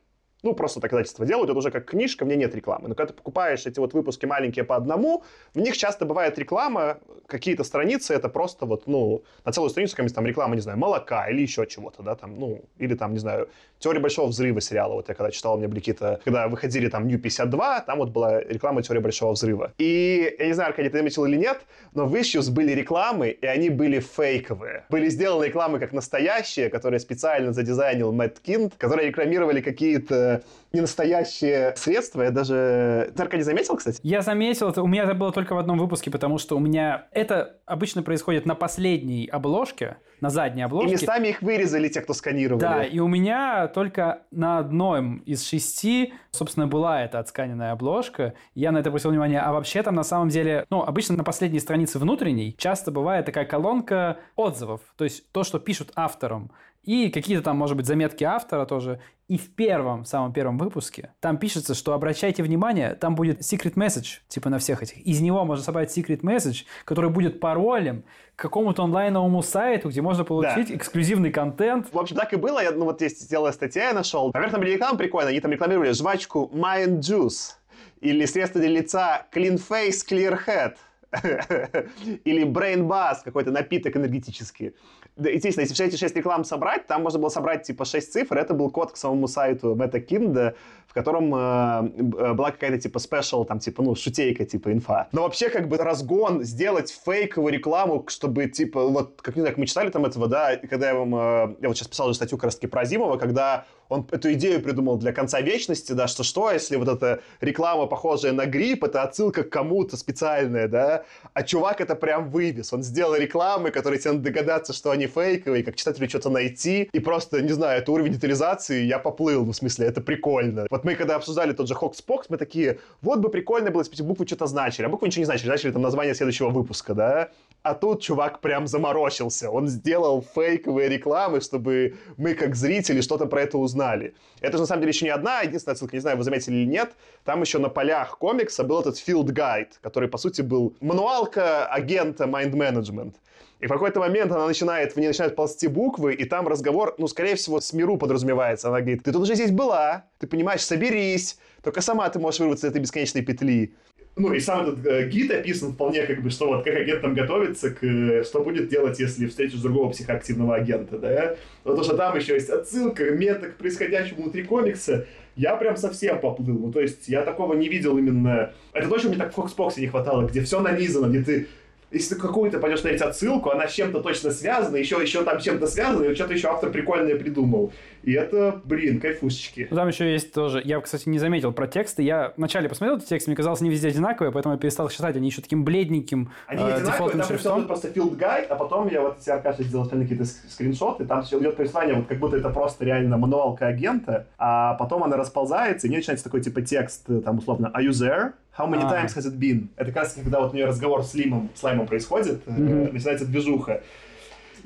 Speaker 1: ну, просто так издательство делают, это уже как книжка, в ней нет рекламы. Но когда ты покупаешь эти вот выпуски маленькие по одному, в них часто бывает реклама, какие-то страницы, это просто вот, ну, на целую страницу какая-нибудь там реклама, не знаю, молока или еще чего-то, да, там, ну, или там, не знаю, «Теория большого взрыва» сериала, вот я когда читал, мне Бликита, когда выходили там New 52, там вот была реклама «Теория большого взрыва». И, я не знаю, Аркадий, ты заметил или нет, но в Issues были рекламы, и они были фейковые. Были сделаны рекламы как настоящие, которые специально задизайнил Мэтт Кинт, которые рекламировали какие-то не настоящие средства. Я даже... Ты, Аркадий, заметил, кстати?
Speaker 2: Я заметил. Это, у меня это было только в одном выпуске, потому что у меня... Это обычно происходит на последней обложке, на задней обложке.
Speaker 1: И местами их вырезали те, кто сканировали.
Speaker 2: Да, и у меня только на одном из шести, собственно, была эта отсканенная обложка. Я на это обратил внимание. А вообще там на самом деле... Ну, обычно на последней странице внутренней часто бывает такая колонка отзывов. То есть то, что пишут авторам и какие-то там, может быть, заметки автора тоже. И в первом, самом первом выпуске там пишется, что обращайте внимание, там будет secret message, типа на всех этих. Из него можно собрать secret message, который будет паролем к какому-то онлайновому сайту, где можно получить
Speaker 1: Да.
Speaker 2: эксклюзивный контент.
Speaker 1: В общем, так и было. Я, ну, вот есть целая статья я нашел. Наверное, там были рекламы прикольные. Они там рекламировали жвачку Mind Juice. Или средство для лица Clean Face, Clear Head. Или Brain Buzz, какой-то напиток энергетический. Естественно, если все эти шесть реклам собрать, там можно было собрать типа шесть цифр. Это был код к самому сайту MetaKind, в котором э, б- была какая-то типа спешл, там типа, ну, шутейка, типа инфа. Но вообще как бы разгон сделать фейковую рекламу, чтобы типа, вот, как не знаю, мы читали там этого, да, когда я вам, э, я вот сейчас писал уже статью как раз таки про Азимова, когда он эту идею придумал для конца вечности, да, что что, если вот эта реклама, похожая на грипп, это отсылка к кому-то специальная, да, а чувак это прям вывез. Он сделал рекламы, которые тебе надо догадаться, что они фейковые, как читателю что-то найти, и просто, не знаю, это уровень детализации, я поплыл, ну, в смысле, это прикольно. Вот мы когда обсуждали тот же Хокспокс, мы такие, вот бы прикольно было, если бы буквы что-то значили, а буквы ничего не значили, значили там название следующего выпуска, да, а тут чувак прям заморочился. Он сделал фейковые рекламы, чтобы мы, как зрители, что-то про это узнали. Это же, на самом деле, еще не одна, единственная ссылка, не знаю, вы заметили или нет, там еще на полях комикса был этот field guide, который, по сути, был мануалка агента Mind Management. И в какой-то момент она начинает, в ней начинают ползти буквы, и там разговор, ну, скорее всего, с Миру подразумевается. Она говорит, ты тут уже здесь была, ты понимаешь, соберись, только сама ты можешь вырваться из этой бесконечной петли. Ну, и сам этот э, гид описан вполне как бы, что вот как агент там готовится к, э, что будет делать, если встретишь другого психоактивного агента, да? Потому что там еще есть отсылка, мета к происходящему внутри комикса. Я прям совсем поплыл. Ну, то есть я такого не видел именно... Это точно мне так в Фокспоксе не хватало, где все нанизано, где ты если ты какую-то пойдешь смотреть отсылку, она с чем-то точно связана, еще, еще там чем-то связано, и что-то еще автор прикольное придумал. И это, блин, кайфушечки.
Speaker 2: Ну, Там еще есть тоже, я, кстати, не заметил про тексты. Я вначале посмотрел этот текст, мне казалось, они везде одинаковые, поэтому я перестал читать. Они еще таким бледненьким
Speaker 1: Они
Speaker 2: э,
Speaker 1: не одинаковые, там
Speaker 2: шрифтом.
Speaker 1: просто field guide, а потом я вот себе Аркаша сделал какие-то ск- скриншоты, там все идет повествование, вот как будто это просто реально мануалка агента, а потом она расползается, и не начинается такой типа текст, э, там условно, are you there? How many
Speaker 2: А.
Speaker 1: times has it been? Это как раз когда вот у нее разговор с Лимом, с Лаймом происходит,
Speaker 2: Мгм.
Speaker 1: начинается движуха.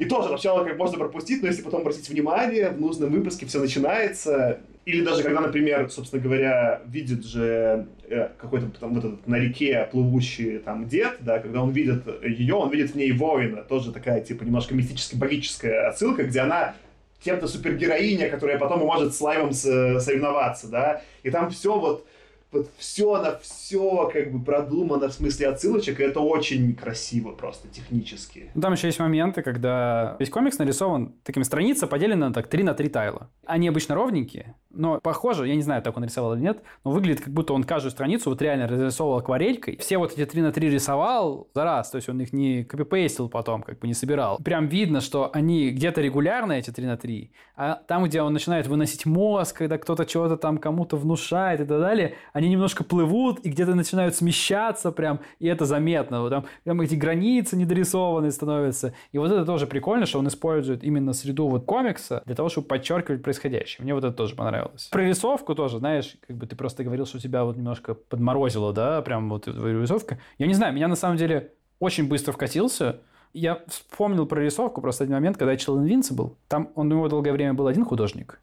Speaker 1: И тоже сначала как можно пропустить, но если потом обратить внимание, в нужном выпуске все начинается. Или даже когда, например, собственно говоря, видит же э, какой-то там вот этот на реке плывущий там дед, да, когда он видит ее, он видит в ней воина, тоже такая типа немножко мистически-богическая отсылка, где она кем-то супергероиня, которая потом может с Лаймом с- соревноваться, да, и там все вот вот все на все как бы продумано в смысле отсылочек, и это очень красиво просто технически.
Speaker 2: Там еще есть моменты, когда весь комикс нарисован такими страница поделена на так 3 на 3 тайла. Они обычно ровненькие, но похоже, я не знаю, так он рисовал или нет, но выглядит, как будто он каждую страницу вот реально разрисовывал акварелькой. Все вот эти 3 на 3 рисовал за раз, то есть он их не копипейстил потом, как бы не собирал. Прям видно, что они где-то регулярно, эти 3 на 3, а там, где он начинает выносить мозг, когда кто-то чего-то там кому-то внушает и так далее, они немножко плывут и где-то начинают смещаться прям, и это заметно. Вот Там, там эти границы недорисованные становятся. И вот это тоже прикольно, что он использует именно среду вот комикса для того, чтобы подчеркивать происходящее. Мне вот это тоже понравилось. Про рисовку тоже, знаешь, как бы ты просто говорил, что тебя вот немножко подморозило, да, прям вот твоя рисовка. Я не знаю, меня на самом деле очень быстро вкатился. Я вспомнил про рисовку просто один момент, когда я читал Invincible. Там он у него долгое время был один художник,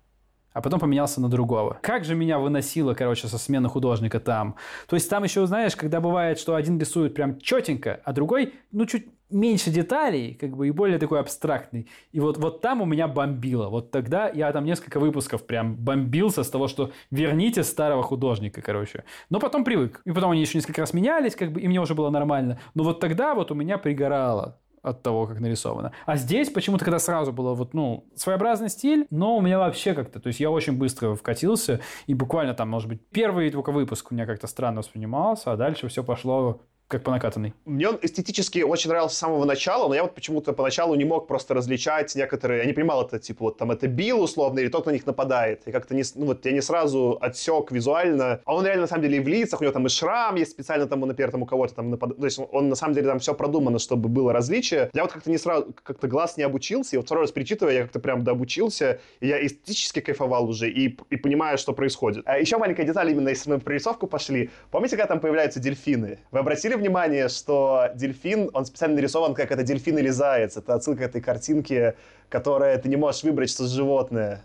Speaker 2: а потом поменялся на другого. Как же меня выносило, короче, со смены художника там. То есть там еще, знаешь, когда бывает, что один рисует прям четенько, а другой, ну, чуть меньше деталей, как бы, и более такой абстрактный. И вот, вот там у меня бомбило. Вот тогда я там несколько выпусков прям бомбился с того, что верните старого художника, короче. Но потом привык. И потом они еще несколько раз менялись, как бы, и мне уже было нормально. Но вот тогда вот у меня пригорало от того, как нарисовано. А здесь почему-то, когда сразу было вот, ну, своеобразный стиль, но у меня вообще как-то, то есть я очень быстро вкатился, и буквально там, может быть, первый только выпуск у меня как-то странно воспринимался, а дальше все пошло как по накатанной.
Speaker 1: Мне он эстетически очень нравился с самого начала, но я вот почему-то поначалу не мог просто различать некоторые... Я не понимал, это типа вот там это Билл условно или тот, на них нападает. И как-то не, ну, вот я не сразу отсек визуально. А он реально на самом деле и в лицах, у него там и шрам есть специально там, например, там у кого-то там нападает. То есть он, он, на самом деле там все продумано, чтобы было различие. Я вот как-то не сразу, как-то глаз не обучился, и вот второй раз перечитывая, я как-то прям дообучился, и я эстетически кайфовал уже и, и понимаю, что происходит. А еще маленькая деталь, именно если мы в прорисовку пошли. Помните, когда там появляются дельфины? Вы обратили внимание, что дельфин, он специально нарисован как это дельфин или заяц? Это отсылка к этой картинке, которая ты не можешь выбрать, что животное.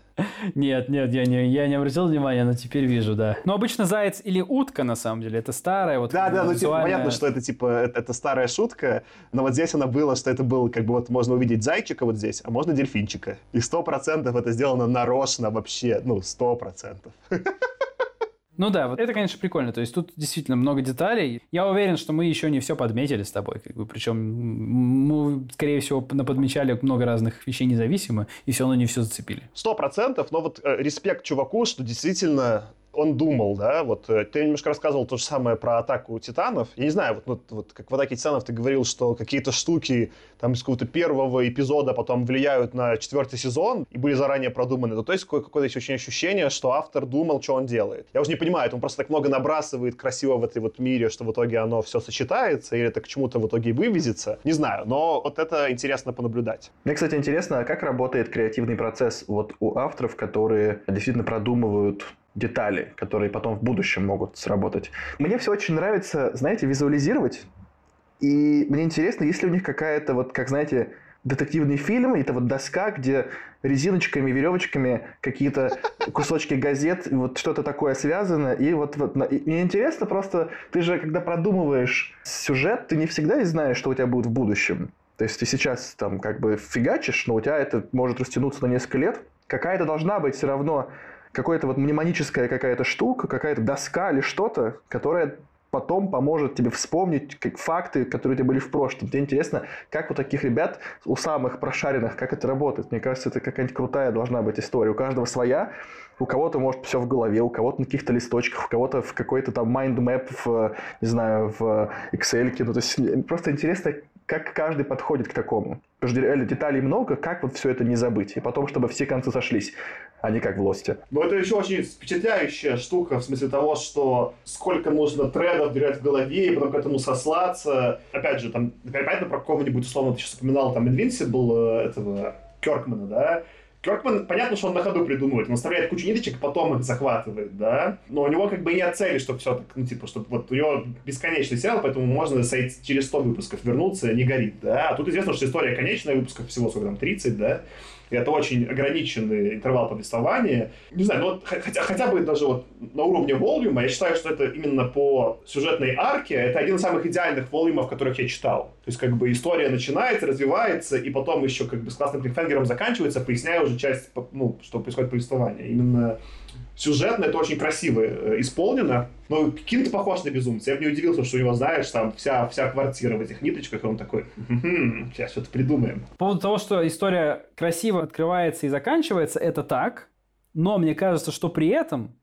Speaker 2: Нет, нет, я не, я не обратил внимания, но теперь вижу, да. Но обычно заяц или утка, на самом деле, это старая вот
Speaker 1: Да, да, ну типа, понятно, что это типа, это, это старая шутка, но вот здесь она была, что это был, как бы вот можно увидеть зайчика вот здесь, а можно дельфинчика. И сто процентов это сделано нарочно вообще, ну, сто процентов.
Speaker 2: Ну да, вот это, конечно, прикольно. То есть тут действительно много деталей. Я уверен, что мы еще не все подметили с тобой. Как бы, причем мы, скорее всего, подмечали много разных вещей независимо, и все равно не все зацепили.
Speaker 1: Сто процентов, но вот э, респект чуваку, что действительно он думал, да, вот э, ты немножко рассказывал то же самое про атаку титанов. Я не знаю, вот, вот, вот как в атаке титанов ты говорил, что какие-то штуки там из какого-то первого эпизода потом влияют на четвертый сезон и были заранее продуманы. То есть какое-то есть очень ощущение, что автор думал, что он делает. Я уже не понимаю, он просто так много набрасывает красиво в этой вот мире, что в итоге оно все сочетается или это к чему-то в итоге вывезется. Не знаю, но вот это интересно понаблюдать.
Speaker 3: Мне, кстати, интересно, а как работает креативный процесс вот у авторов, которые действительно продумывают детали, которые потом в будущем могут сработать. Мне все очень нравится, знаете, визуализировать. И мне интересно, есть ли у них какая-то, вот, как знаете, детективный фильм, это вот доска, где резиночками, веревочками какие-то кусочки газет, вот что-то такое связано. И вот, вот и мне интересно просто, ты же, когда продумываешь сюжет, ты не всегда и знаешь, что у тебя будет в будущем. То есть ты сейчас там как бы фигачишь, но у тебя это может растянуться на несколько лет. Какая-то должна быть все равно какая-то вот мнемоническая какая-то штука, какая-то доска или что-то, которая потом поможет тебе вспомнить как факты, которые у тебя были в прошлом. Тебе интересно, как у таких ребят, у самых прошаренных, как это работает. Мне кажется, это какая-нибудь крутая должна быть история. У каждого своя, у кого-то может все в голове, у кого-то на каких-то листочках, у кого-то в какой-то там mind map в, не знаю, в Excel. Ну, то есть просто интересно, как каждый подходит к такому. Потому что деталей много, как вот все это не забыть. И потом, чтобы все концы сошлись а не как в Лосте.
Speaker 1: Но это еще очень впечатляющая штука в смысле того, что сколько нужно тредов держать в голове и потом к этому сослаться. Опять же, там, понятно, про кого-нибудь, условно, ты сейчас упоминал, там, Invincible э, этого Керкмана, да, Керкман, понятно, что он на ходу придумывает, он оставляет кучу ниточек, потом их захватывает, да, но у него как бы нет цели, чтобы все так, ну, типа, чтобы вот у него бесконечный сериал, поэтому можно сойти, через 100 выпусков вернуться, не горит, да, а тут известно, что история конечная, выпусков всего, сколько там, 30, да, это очень ограниченный интервал повествования. Не знаю, ну вот хотя, хотя бы даже вот на уровне волюма, я считаю, что это именно по сюжетной арке, это один из самых идеальных волюмов, которых я читал. То есть как бы история начинается, развивается, и потом еще как бы с классным клиффхенгером заканчивается, поясняя уже часть, ну, что происходит повествование. Именно сюжетно это очень красиво э, исполнено. Но Кинт похож на безумца. Я бы не удивился, что у него, знаешь, там вся, вся квартира в этих ниточках, и он такой, м-м, сейчас что-то придумаем.
Speaker 2: По поводу того, что история красиво открывается и заканчивается, это так. Но мне кажется, что при этом,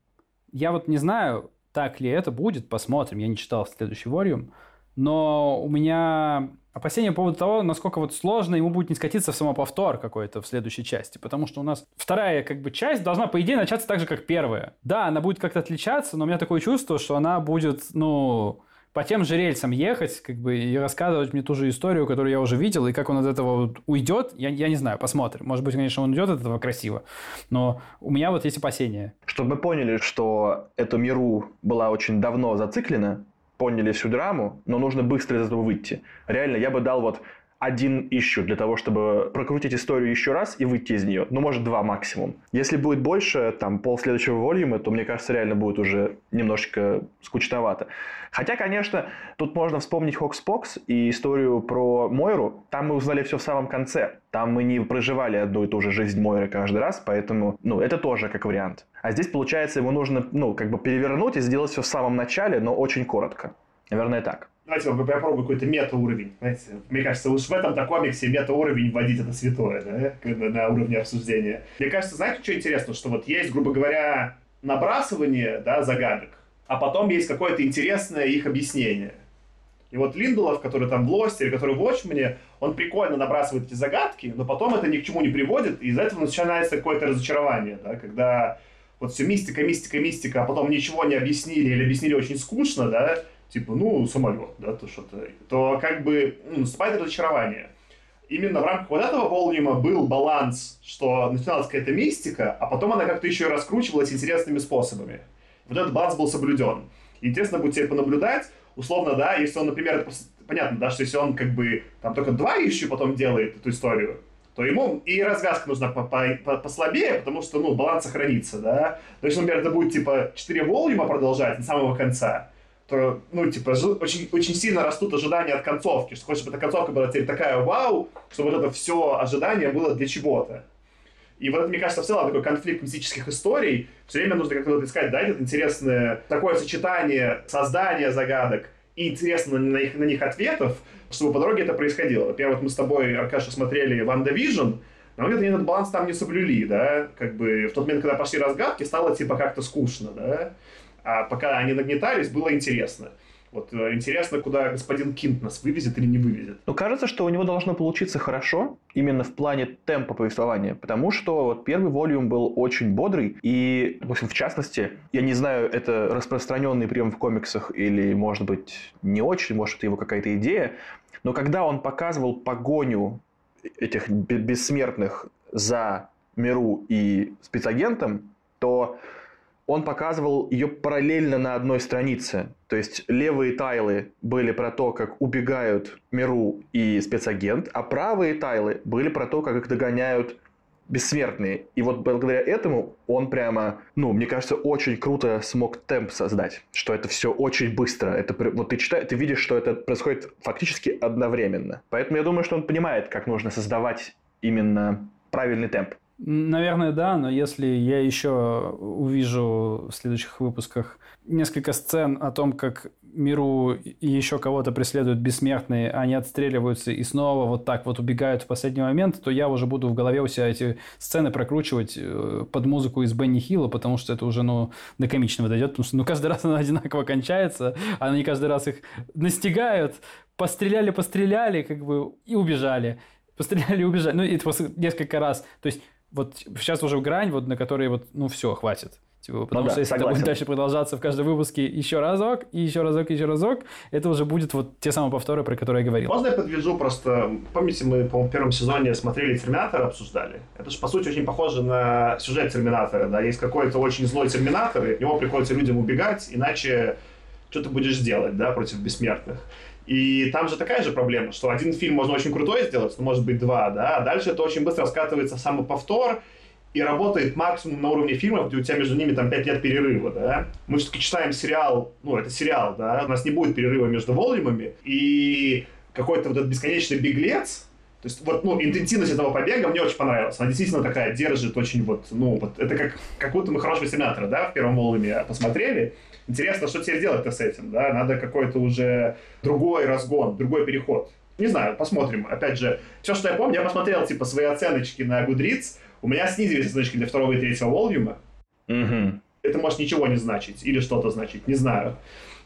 Speaker 2: я вот не знаю, так ли это будет, посмотрим. Я не читал следующий Ворьюм. Но у меня опасения по поводу того, насколько вот сложно ему будет не скатиться в самоповтор какой-то в следующей части. Потому что у нас вторая как бы часть должна, по идее, начаться так же, как первая. Да, она будет как-то отличаться, но у меня такое чувство, что она будет, ну, по тем же рельсам ехать, как бы, и рассказывать мне ту же историю, которую я уже видел, и как он от этого вот уйдет, я, я не знаю, посмотрим. Может быть, конечно, он уйдет от этого красиво, но у меня вот есть опасения.
Speaker 3: Чтобы мы поняли, что эту миру была очень давно зациклена, поняли всю драму, но нужно быстро из этого выйти. Реально, я бы дал вот один ищу для того, чтобы прокрутить историю еще раз и выйти из нее. Ну, может, два максимум. Если будет больше, там, пол следующего волюма, то, мне кажется, реально будет уже немножечко скучновато. Хотя, конечно, тут можно вспомнить Хокспокс и историю про Мойру. Там мы узнали все в самом конце. Там мы не проживали одну и ту же жизнь Мойры каждый раз, поэтому, ну, это тоже как вариант. А здесь, получается, ему нужно, ну, как бы перевернуть и сделать все в самом начале, но очень коротко. Наверное, так.
Speaker 1: Давайте я попробую какой-то мета-уровень. Знаете, мне кажется, уж в этом-то комиксе мета-уровень вводить это святое, да, на уровне обсуждения. Мне кажется, знаете, что интересно, что вот есть, грубо говоря, набрасывание, да, загадок, а потом есть какое-то интересное их объяснение. И вот Линдулов, который там в Лосте, или который в Watchmen, он прикольно набрасывает эти загадки, но потом это ни к чему не приводит, и из-за этого начинается какое-то разочарование, да, когда вот все мистика, мистика, мистика, а потом ничего не объяснили или объяснили очень скучно, да, типа, ну, самолет, да, то что-то, то как бы ну, наступает разочарование. Именно в рамках вот этого волюма был баланс, что начиналась какая-то мистика, а потом она как-то еще и раскручивалась интересными способами. Вот этот баланс был соблюден. Интересно будет тебе понаблюдать, условно, да, если он, например, понятно, да, что если он как бы там только два ищу потом делает эту историю, то ему и развязка нужна по -по послабее, потому что, ну, баланс сохранится, да. То есть, например, это будет, типа, 4 волюма продолжать до самого конца, то, ну, типа, очень, очень сильно растут ожидания от концовки, что хочешь, чтобы эта концовка была теперь такая вау, чтобы вот это все ожидание было для чего-то. И вот это, мне кажется, в целом такой конфликт мистических историй. Все время нужно как-то искать, да, это интересное такое сочетание создания загадок и интересно на них, на них ответов, чтобы по дороге это происходило. Например, вот мы с тобой, Аркаша, смотрели «WandaVision», но где-то этот баланс там не соблюли, да, как бы в тот момент, когда пошли разгадки, стало типа как-то скучно, да, а пока они нагнетались, было интересно. Вот э, интересно, куда господин Киндт нас вывезет или не вывезет.
Speaker 3: Ну, кажется, что у него должно получиться хорошо, именно в плане темпа повествования, потому что вот первый volume был очень бодрый, и, в общем, в частности, я не знаю, это распространенный прием в комиксах или, может быть, не очень, может, это его какая-то идея, но когда он показывал погоню этих бессмертных за Миру и спецагентом, то он показывал ее параллельно на одной странице. То есть левые тайлы были про то, как убегают Миру и спецагент, а правые тайлы были про то, как их догоняют бессмертные. И вот благодаря этому он прямо, ну, мне кажется, очень круто смог темп создать, что это все очень быстро. Это, вот ты читаешь, ты видишь, что это происходит фактически одновременно. Поэтому я думаю, что он понимает, как нужно создавать именно правильный темп.
Speaker 2: Наверное, да, но если я еще увижу в следующих выпусках несколько сцен о том, как Миру еще кого-то преследуют бессмертные, они отстреливаются и снова вот так вот убегают в последний момент, то я уже буду в голове у себя эти сцены прокручивать э, под музыку из Бенни Хилла, потому что это уже, ну, до комичного дойдет, потому что, ну, каждый раз она одинаково кончается, а они каждый раз их настигают, постреляли, постреляли, как бы, и убежали. Постреляли убежали. Ну, это несколько раз. То есть, вот сейчас уже грань, вот на которой вот, ну, все, хватит. Типа, потому ну, что да, если согласен. это будет дальше продолжаться в каждом выпуске еще разок, и еще разок, и еще разок, это уже будет вот те самые повторы, про которые я говорил.
Speaker 1: Можно я подвяжу просто... Помните, мы, по в первом сезоне смотрели «Терминатора», обсуждали? Это же, по сути, очень похоже на сюжет «Терминатора», да? Есть какой-то очень злой «Терминатор», и от него приходится людям убегать, иначе что ты будешь делать, да, против бессмертных. И там же такая же проблема, что один фильм можно очень крутой сделать, но может быть два, да, а дальше это очень быстро раскатывается в самоповтор, и работает максимум на уровне фильмов, где у тебя между ними там 5 лет перерыва, да. Мы все-таки читаем сериал, ну, это сериал, да, у нас не будет перерыва между волюмами, и какой-то вот этот бесконечный беглец, то есть вот, ну, интенсивность этого побега мне очень понравилась. Она действительно такая держит очень вот, ну, вот это как, как будто мы хорошего сенатора, да, в первом волюме посмотрели, Интересно, что теперь делать-то с этим, да? Надо какой-то уже другой разгон, другой переход. Не знаю, посмотрим. Опять же, все, что я помню, я посмотрел, типа, свои оценочки на Goodreads. У меня снизились оценочки для второго и третьего волюма.
Speaker 3: Угу.
Speaker 1: Это может ничего не значить. Или что-то значить. Не знаю.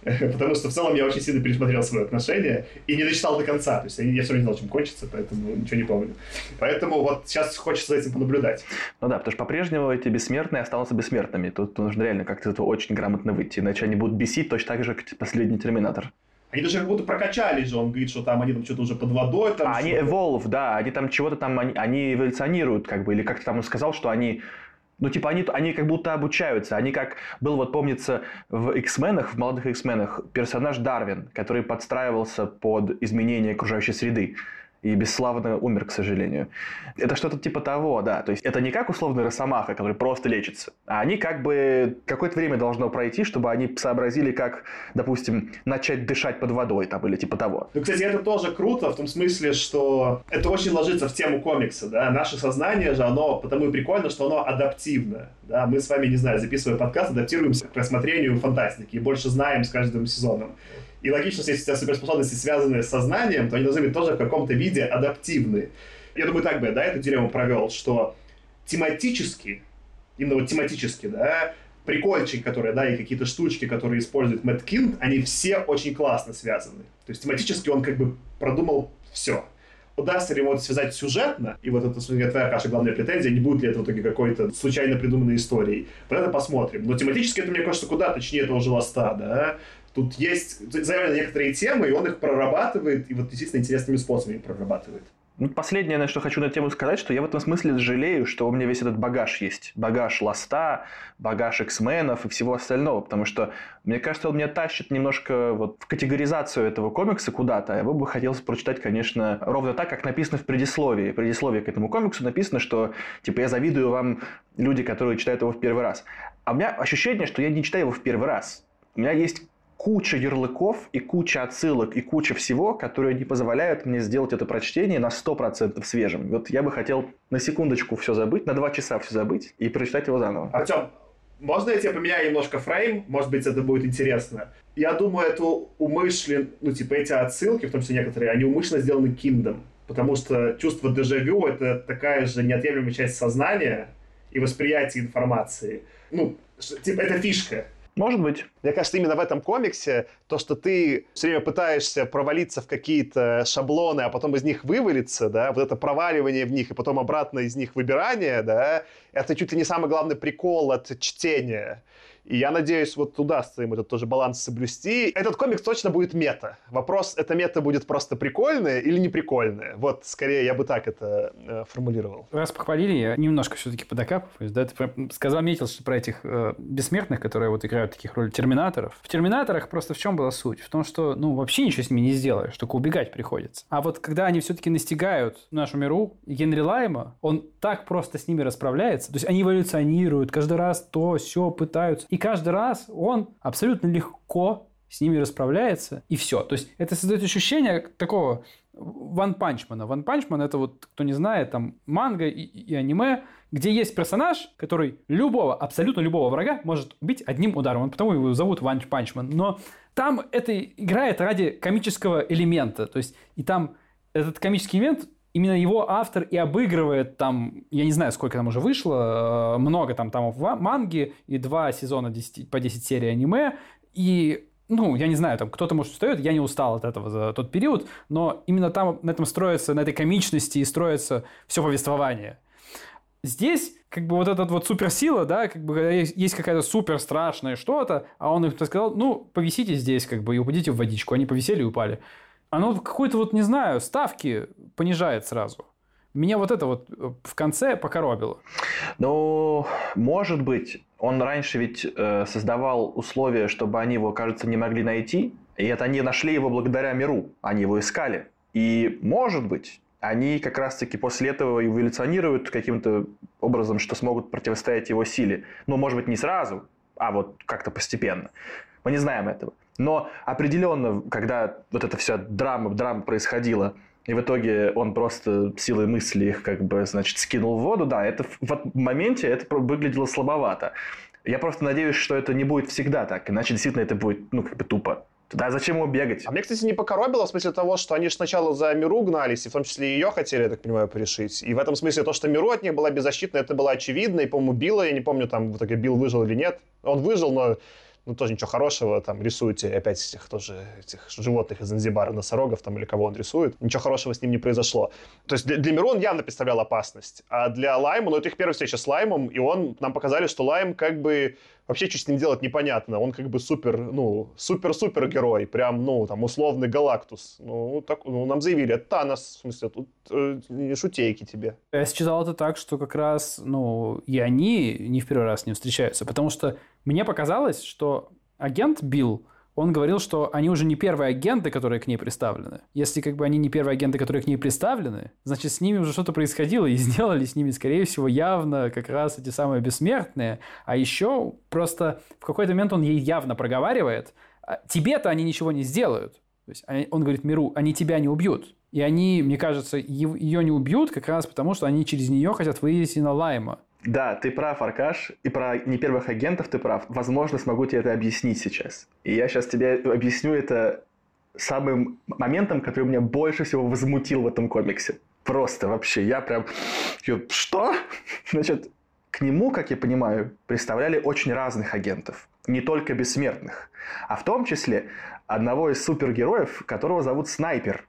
Speaker 1: Потому что в целом я очень сильно пересмотрел свои отношения и не дочитал до конца. То есть я все равно не знал, чем кончится, поэтому ничего не помню. Поэтому вот сейчас хочется за этим понаблюдать.
Speaker 3: Ну да, потому что по-прежнему эти бессмертные останутся бессмертными. Тут нужно реально как-то этого очень грамотно выйти, иначе они будут бесить точно так же, как последний Терминатор.
Speaker 1: Они даже как будто прокачались же, он говорит, что там они там что-то уже под водой. Там
Speaker 3: а, они evolve, да, они там чего-то там, они, они эволюционируют, как бы, или как-то там он сказал, что они ну, типа, они, они как будто обучаются. Они как... Был, вот помнится, в X-менах, в молодых X-менах, персонаж Дарвин, который подстраивался под изменение окружающей среды и бесславно умер, к сожалению. Это что-то типа того, да. То есть это не как условный росомаха, который просто лечится, а они как бы какое-то время должно пройти, чтобы они сообразили, как, допустим, начать дышать под водой там или типа того.
Speaker 1: Ну, кстати, это тоже круто в том смысле, что это очень ложится в тему комикса, да. Наше сознание же, оно потому и прикольно, что оно адаптивно, да. Мы с вами, не знаю, записывая подкаст, адаптируемся к рассмотрению фантастики и больше знаем с каждым сезоном. И логично, если у тебя суперспособности связаны с сознанием, то они должны быть тоже в каком-то виде адаптивны. Я думаю, так бы я, да, эту дилемму провел, что тематически, именно вот тематически, да, прикольчик, которые, да, и какие-то штучки, которые использует Мэтт Кинг, они все очень классно связаны. То есть тематически он как бы продумал все. Удастся ли ему это связать сюжетно, и вот это, твоя, Каша, главная претензия, не будет ли это в итоге какой-то случайно придуманной историей. Вот это посмотрим. Но тематически это, мне кажется, куда точнее этого же ласта, да. Тут есть заявлены некоторые темы, и он их прорабатывает, и вот действительно интересными способами прорабатывает.
Speaker 3: Ну, последнее, на что хочу на тему сказать, что я в этом смысле жалею, что у меня весь этот багаж есть. Багаж Ласта, багаж X-менов и всего остального. Потому что, мне кажется, он меня тащит немножко вот в категоризацию этого комикса куда-то. А его бы хотелось прочитать, конечно, ровно так, как написано в предисловии. В предисловии к этому комиксу написано, что, типа, я завидую вам люди, которые читают его в первый раз. А у меня ощущение, что я не читаю его в первый раз. У меня есть куча ярлыков и куча отсылок и куча всего, которые не позволяют мне сделать это прочтение на 100% свежим. Вот я бы хотел на секундочку все забыть, на два часа все забыть и прочитать его заново.
Speaker 1: Артем, можно я тебе поменяю немножко фрейм? Может быть, это будет интересно. Я думаю, это умышленно, ну, типа, эти отсылки, в том числе некоторые, они умышленно сделаны Киндом. Потому что чувство дежавю — это такая же неотъемлемая часть сознания и восприятия информации. Ну, типа, это фишка.
Speaker 3: Может быть.
Speaker 1: Мне кажется, именно в этом комиксе то, что ты все время пытаешься провалиться в какие-то шаблоны, а потом из них вывалиться, да, вот это проваливание в них и потом обратно из них выбирание, да, это чуть ли не самый главный прикол от чтения. И я надеюсь, вот удастся им этот тоже баланс соблюсти. Этот комикс точно будет мета. Вопрос, это мета будет просто прикольная или не прикольная? Вот, скорее, я бы так это э, формулировал.
Speaker 2: Раз похвалили, я немножко все-таки подокапываюсь. Да? Ты сказал, метил, что про этих э, бессмертных, которые вот играют таких роль терминаторов. В терминаторах просто в чем была суть? В том, что ну вообще ничего с ними не сделаешь, только убегать приходится. А вот когда они все-таки настигают нашу миру, Генри Лайма, он так просто с ними расправляется. То есть они эволюционируют, каждый раз то, все пытаются. И каждый раз он абсолютно легко с ними расправляется, и все. То есть это создает ощущение такого One Punch Man а. One Punch Man это вот, кто не знает, там манга и, и аниме, где есть персонаж, который любого, абсолютно любого врага может убить одним ударом. Он потому его зовут One Punch Man. Но там это играет ради комического элемента. То есть и там этот комический элемент именно его автор и обыгрывает там, я не знаю, сколько там уже вышло, э, много там там манги и два сезона 10, по 10 серий аниме, и ну, я не знаю, там кто-то, может, устает, я не устал от этого за тот период, но именно там на этом строится, на этой комичности и строится все повествование. Здесь как бы вот эта вот суперсила, да, как бы есть какая-то супер страшное что-то, а он им сказал, ну, повисите здесь, как бы, и упадите в водичку. Они повисели и упали оно какой-то вот, не знаю, ставки понижает сразу. Меня вот это вот э, в конце покоробило.
Speaker 3: Ну, может быть, он раньше ведь э, создавал условия, чтобы они его, кажется, не могли найти. И это они нашли его благодаря миру. Они его искали. И, может быть, они как раз-таки после этого эволюционируют каким-то образом, что смогут противостоять его силе. Ну, может быть, не сразу, а вот как-то постепенно. Мы не знаем этого. Но определенно, когда вот эта вся драма, драма происходила, и в итоге он просто силой мысли их как бы, значит, скинул в воду, да, это в моменте это выглядело слабовато. Я просто надеюсь, что это не будет всегда так, иначе действительно это будет, ну, как бы тупо. Да, зачем ему бегать?
Speaker 1: А мне, кстати, не покоробило в смысле того, что они же сначала за Миру гнались, и в том числе ее хотели, я так понимаю, порешить. И в этом смысле то, что Миру от них была беззащитна, это было очевидно, и, по-моему, Билла, я не помню, там в итоге Билл выжил или нет. Он выжил, но ну, тоже ничего хорошего, там, рисуете опять этих тоже, этих животных из Занзибара, носорогов, там, или кого он рисует, ничего хорошего с ним не произошло. То есть для, для Миру он явно представлял опасность, а для Лайма, ну, это их первая встреча с Лаймом, и он, нам показали, что Лайм как бы вообще что с ним делать непонятно. Он как бы супер, ну, супер-супер герой, прям, ну, там, условный Галактус. Ну, так, ну, нам заявили, это Танос, в смысле, тут э, не шутейки тебе.
Speaker 2: Я считал это так, что как раз, ну, и они не в первый раз не встречаются, потому что мне показалось, что агент Билл, он говорил, что они уже не первые агенты, которые к ней представлены. Если как бы они не первые агенты, которые к ней представлены, значит, с ними уже что-то происходило, и сделали с ними, скорее всего, явно как раз эти самые бессмертные. А еще просто в какой-то момент он ей явно проговаривает, «А тебе-то они ничего не сделают. То есть он говорит миру, они тебя не убьют. И они, мне кажется, ее не убьют как раз потому, что они через нее хотят вывести на Лайма.
Speaker 3: Да, ты прав, Аркаш, и про не первых агентов ты прав. Возможно, смогу тебе это объяснить сейчас. И я сейчас тебе объясню это самым моментом, который меня больше всего возмутил в этом комиксе. Просто вообще, я прям... Что? Значит, к нему, как я понимаю, представляли очень разных агентов. Не только бессмертных. А в том числе одного из супергероев, которого зовут Снайпер,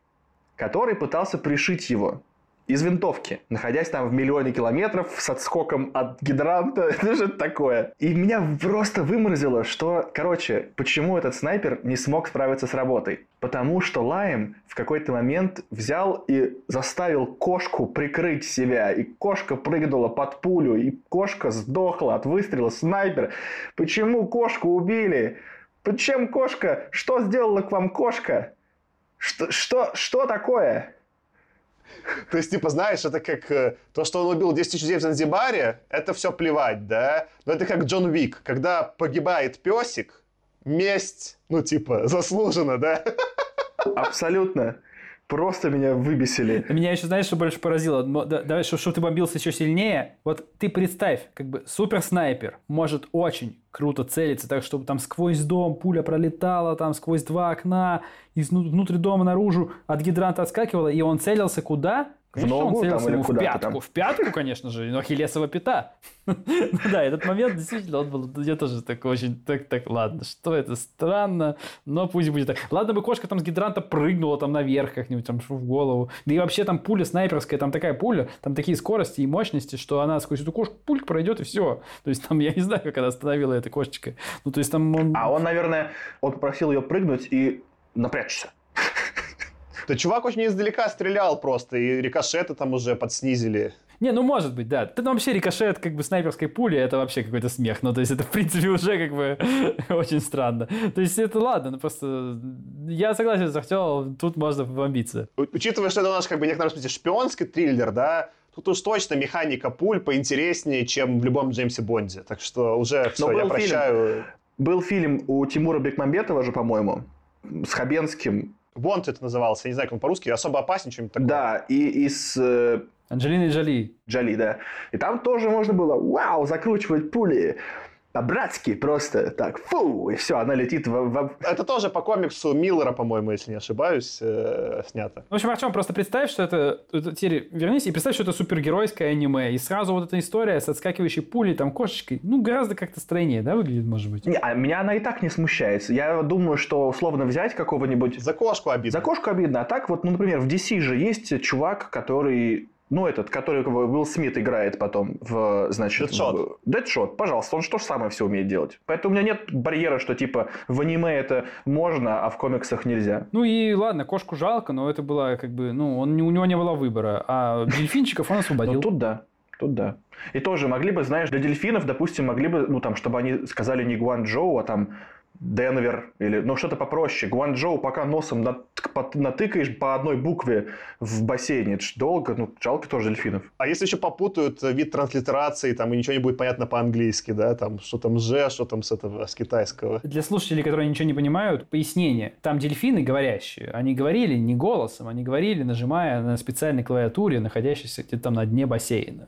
Speaker 3: который пытался пришить его. Из винтовки, находясь там в миллионе километров с отскоком от гидранта. Это же такое. И меня просто выморозило, что, короче, почему этот снайпер не смог справиться с работой? Потому что Лайм в какой-то момент взял и заставил кошку прикрыть себя. И кошка прыгнула под пулю, и кошка сдохла от выстрела снайпера. Почему кошку убили? Почему кошка? Что сделала к вам кошка? Что, что, что такое?
Speaker 1: То есть, типа, знаешь, это как э, то, что он убил 10 тысяч людей в Занзибаре, это все плевать, да? Но это как Джон Уик, когда погибает песик, месть, ну, типа, заслуженно, да?
Speaker 3: Абсолютно. Просто меня выбесили.
Speaker 2: Меня еще, знаешь, что больше поразило? Давай, чтобы ты бомбился еще сильнее. Вот ты представь, как бы супер снайпер может очень круто целиться, так чтобы там сквозь дом пуля пролетала, там сквозь два окна, из внутри дома наружу от гидранта отскакивала, и он целился куда?
Speaker 3: Конечно, в ногу
Speaker 2: он целился
Speaker 3: там, или
Speaker 2: ему в пятку.
Speaker 3: там.
Speaker 2: В пятку, конечно же, но Ахиллесова пята. Да, этот момент действительно, он был, я тоже такой очень, так, так, ладно, что это странно, но пусть будет так. Ладно бы кошка там с гидранта прыгнула там наверх как-нибудь, там в голову. Да и вообще там пуля снайперская, там такая пуля, там такие скорости и мощности, что она сквозь эту кошку пульк пройдет и все. То есть там, я не знаю, как она остановила эта кошечка. Ну, то есть там он...
Speaker 3: А он, наверное, он попросил ее прыгнуть и напрячься.
Speaker 1: Да чувак очень издалека стрелял просто, и рикошеты там уже подснизили.
Speaker 2: Не, ну может быть, да. Ты вообще рикошет как бы снайперской пули, это вообще какой-то смех. Ну, то есть это, в принципе, уже как бы очень странно. То есть это ладно, ну просто я согласен с Артемом, тут можно побомбиться.
Speaker 1: У- Учитывая, что это наш, как бы, в некотором смысле, шпионский триллер, да, тут уж точно механика пуль поинтереснее, чем в любом Джеймсе Бонде. Так что уже все,
Speaker 3: был
Speaker 1: я
Speaker 3: фильм.
Speaker 1: прощаю.
Speaker 3: Был фильм у Тимура Бекмамбетова же, по-моему, с Хабенским.
Speaker 1: Бонд это назывался, я не знаю, как он по-русски, особо опасен, что-нибудь такое.
Speaker 3: Да, и, и с э,
Speaker 2: Джоли.
Speaker 3: Джоли, да. И там тоже можно было, вау, закручивать пули. По-братски просто так, фу, и все, она летит в, в-
Speaker 1: Это тоже по комиксу Миллера, по-моему, если не ошибаюсь, э, снято.
Speaker 2: В общем, Артем, просто представь, что это... теперь вернись и представь, что это супергеройское аниме. И сразу вот эта история с отскакивающей пулей, там, кошечкой, ну, гораздо как-то стройнее, да, выглядит, может быть?
Speaker 3: Не, а меня она и так не смущает. Я думаю, что условно взять какого-нибудь...
Speaker 1: За кошку обидно.
Speaker 3: За кошку обидно. А так вот, ну, например, в DC же есть чувак, который... Ну, этот, который Уилл Смит играет потом в, значит...
Speaker 1: Дэдшот.
Speaker 3: в- Дэдшот, пожалуйста, он же то же самое все умеет делать. Поэтому у меня нет барьера, что, типа, в аниме это можно, а в комиксах нельзя.
Speaker 2: Ну и ладно, кошку жалко, но это было как бы, ну, он, у него не было выбора. А дельфинчиков он освободил.
Speaker 3: Ну, тут да. Тут да. И тоже могли бы, знаешь, для дельфинов, допустим, могли бы, ну, там, чтобы они сказали не Гуанчжоу, а там Денвер или, ну, что-то попроще. Гуанчжоу, пока носом натыкаешь по одной букве в бассейне, это ж долго, ну, жалко тоже дельфинов.
Speaker 1: А если еще попутают э, вид транслитерации, там и ничего не будет понятно по-английски, да, там что там «же», что там с этого, с китайского.
Speaker 2: Для слушателей, которые ничего не понимают, пояснение. Там дельфины говорящие. Они говорили не голосом, они говорили, нажимая на специальной клавиатуре, находящейся где-то там на дне бассейна.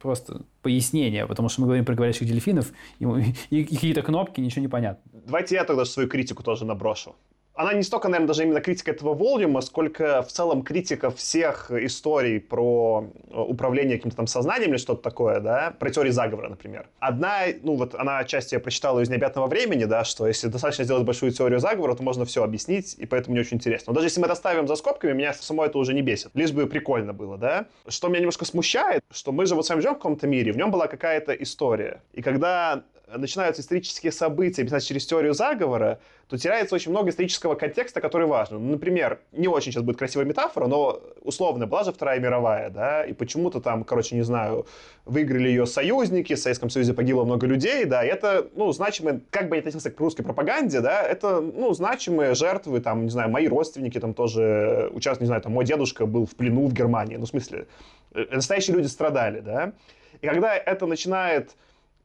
Speaker 2: Просто пояснение, потому что мы говорим про говорящих дельфинов, и, и какие-то кнопки, ничего не понятно.
Speaker 1: Давайте я тогда свою критику тоже наброшу. Она не столько, наверное, даже именно критика этого волюма, сколько в целом критика всех историй про э, управление каким-то там сознанием или что-то такое, да, про теории заговора, например. Одна, ну вот она отчасти я прочитала из необъятного времени, да, что если достаточно сделать большую теорию заговора, то можно все объяснить, и поэтому мне очень интересно. Но даже если мы это ставим за скобками, меня само это уже не бесит. Лишь бы прикольно было, да. Что меня немножко смущает, что мы же вот с вами живем в каком-то мире, в нем была какая-то история. И когда начинаются исторические события писать через теорию заговора, то теряется очень много исторического контекста, который важен. Ну, например, не очень сейчас будет красивая метафора, но условно была же Вторая мировая, да, и почему-то там, короче, не знаю, выиграли ее союзники, в Советском Союзе погибло много людей, да, и это, ну, значимые, как бы я относился к русской пропаганде, да, это, ну, значимые жертвы, там, не знаю, мои родственники там тоже участвовали, не знаю, там, мой дедушка был в плену в Германии, ну, в смысле, э, настоящие люди страдали, да, и когда это начинает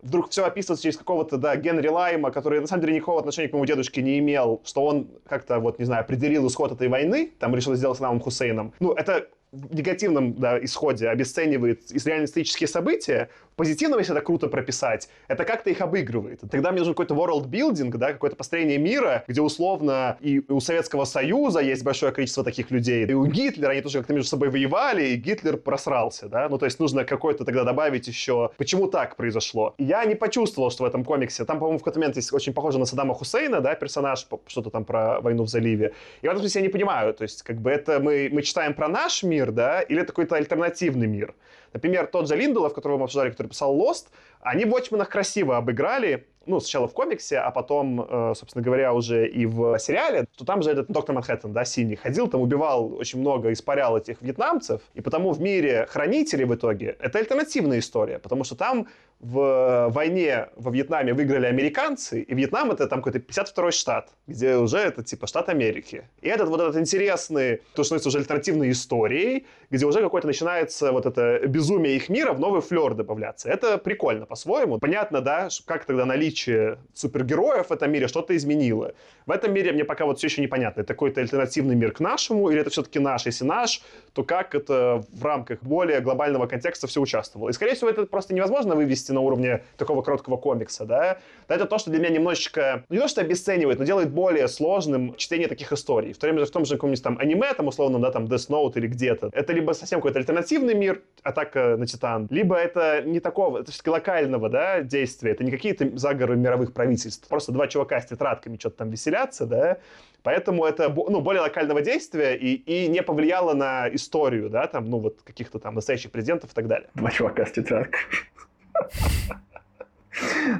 Speaker 1: вдруг все описывается через какого-то, да, Генри Лайма, который на самом деле никакого отношения к моему дедушке не имел, что он как-то, вот, не знаю, определил исход этой войны, там решил сделать Саддамом Хусейном. Ну, это в негативном да, исходе обесценивает исторические события, позитивном, если это круто прописать, это как-то их обыгрывает. Тогда мне нужен какой-то world building, да, какое-то построение мира, где условно и у Советского Союза есть большое количество таких людей, и у Гитлера они тоже как-то между собой воевали, и Гитлер просрался, да, ну то есть нужно какой-то тогда добавить еще, почему так произошло. Я не почувствовал, что в этом комиксе, там, по-моему, в какой-то момент есть очень похоже на Саддама Хусейна, да, персонаж, что-то там про войну в заливе. И в этом смысле я не понимаю, то есть как бы это мы, мы читаем про наш мир, да, или это какой-то альтернативный мир. Например, тот же Линдолов, которого мы обсуждали, который писал Lost, они в Watchmen'ах красиво обыграли, ну, сначала в комиксе, а потом, э, собственно говоря, уже и в сериале, то там же этот доктор Манхэттен, да, синий, ходил, там убивал очень много, испарял этих вьетнамцев, и потому в мире хранителей в итоге это альтернативная история, потому что там в войне во Вьетнаме выиграли американцы, и Вьетнам это там какой-то 52-й штат, где уже это типа штат Америки. И этот вот этот интересный, то, что становится уже альтернативной историей, где уже какое-то начинается вот это безумие их мира в новый флер добавляться. Это прикольно по-своему. Понятно, да, как тогда наличие супергероев в этом мире что-то изменило. В этом мире мне пока вот все еще непонятно, это какой-то альтернативный мир к нашему, или это все-таки наш? Если наш, то как это в рамках более глобального контекста все участвовало? И, скорее всего, это просто невозможно вывести на уровне такого короткого комикса, да? это то, что для меня немножечко, ну, не то, что обесценивает, но делает более сложным чтение таких историй. В то время в том же каком-нибудь там аниме, там, условно, да, там, Death Note или где-то, это либо совсем какой-то альтернативный мир, атака на Титан, либо это не такого, это все-таки локального, да, действия, это не какие-то заговоры мировых правительств, просто два чувака с тетрадками что-то там веселятся, да, Поэтому это ну, более локального действия и, и не повлияло на историю, да, там, ну, вот каких-то там настоящих президентов и так далее.
Speaker 3: Два чувака с тетрадкой.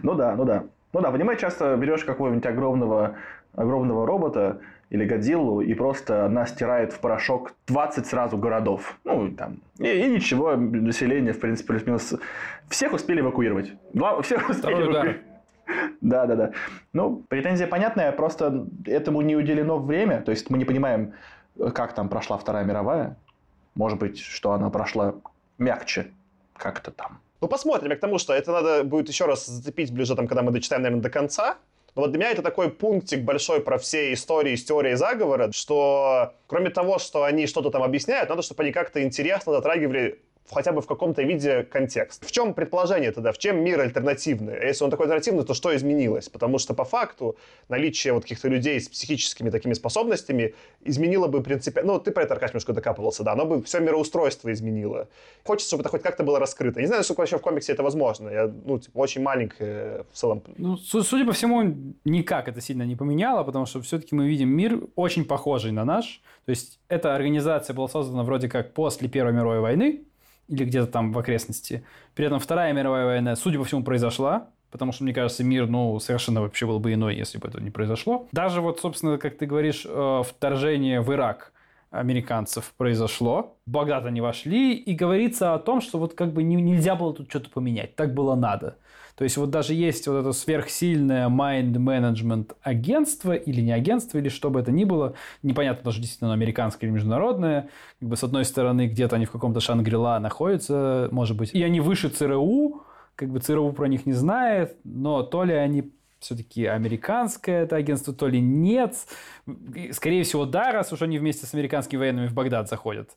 Speaker 3: Ну да, ну да. Ну да, аниме часто берешь какого-нибудь огромного, огромного робота или Годзиллу, и просто она стирает в порошок 20 сразу городов. Ну, там, и, и ничего, население, в принципе, плюс-минус. Всех успели эвакуировать. Два, всех успели Второй эвакуировать. Да, да, да. Ну, претензия понятная, просто этому не уделено время, то есть мы не понимаем, как там прошла Вторая мировая. Может быть, что она прошла мягче как-то там.
Speaker 1: Ну, посмотрим. Я к тому, что это надо будет еще раз зацепить ближе, там, когда мы дочитаем, наверное, до конца. Но вот для меня это такой пунктик большой про все истории с теорией заговора, что кроме того, что они что-то там объясняют, надо, чтобы они как-то интересно затрагивали хотя бы в каком-то виде контекст. В чем предположение тогда? В чем мир альтернативный? А если он такой альтернативный, то что изменилось? Потому что по факту наличие вот каких-то людей с психическими такими способностями изменило бы принципиально... Ну, ты про это, Аркаш, немножко докапывался, да. Оно бы все мироустройство изменило. Хочется, чтобы это хоть как-то было раскрыто. Не знаю, насколько вообще в комиксе это возможно. Я, ну, типа, очень маленькое в целом.
Speaker 2: Ну, судя по всему, никак это сильно не поменяло, потому что все-таки мы видим мир очень похожий на наш. То есть, эта организация была создана вроде как после Первой мировой войны, или где-то там в окрестности. При этом Вторая мировая война, судя по всему, произошла, потому что, мне кажется, мир, ну, совершенно вообще был бы иной, если бы это не произошло. Даже вот, собственно, как ты говоришь, э, вторжение в Ирак американцев произошло. В Багдад они вошли, и говорится о том, что вот как бы нельзя было тут что-то поменять, так было надо. То есть вот даже есть вот это сверхсильное mind management агентство или не агентство, или что бы это ни было, непонятно даже действительно американское или международное, как бы с одной стороны где-то они в каком-то Шангрила находятся, может быть, и они выше ЦРУ, как бы ЦРУ про них не знает, но то ли они все-таки американское это агентство, то ли нет. Скорее всего, да, раз уж они вместе с американскими военными в Багдад заходят.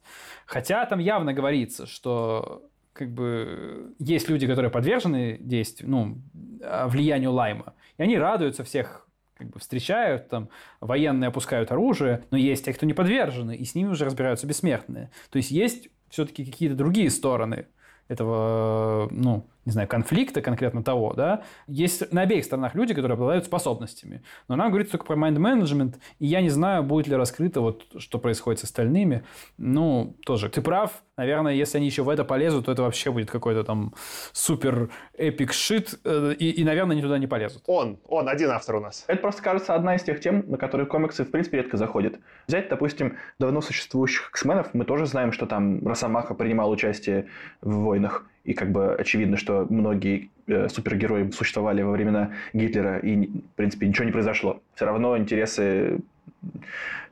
Speaker 2: Хотя там явно говорится, что как бы есть люди, которые подвержены действию, ну, а, влиянию Лайма, и они радуются всех как бы встречают, там, военные опускают оружие, но есть те, кто не подвержены, и с ними уже разбираются бессмертные. То есть есть все-таки какие-то другие стороны этого, ну, не знаю, конфликта конкретно того, да, есть на обеих сторонах люди, которые обладают способностями. Но нам говорится только про майнд-менеджмент, и я не знаю, будет ли раскрыто вот, что происходит с остальными. Ну, тоже, ты прав, наверное, если они еще в это полезут, то это вообще будет какой-то там супер эпик шит, э, и, и, наверное, они туда не полезут.
Speaker 1: Он, он, один автор у нас.
Speaker 3: Это просто, кажется, одна из тех тем, на которые комиксы, в принципе, редко заходят. Взять, допустим, давно существующих X-менов, мы тоже знаем, что там Росомаха принимал участие в войнах. И как бы очевидно, что многие э, супергерои существовали во времена Гитлера, и, в принципе, ничего не произошло. Все равно интересы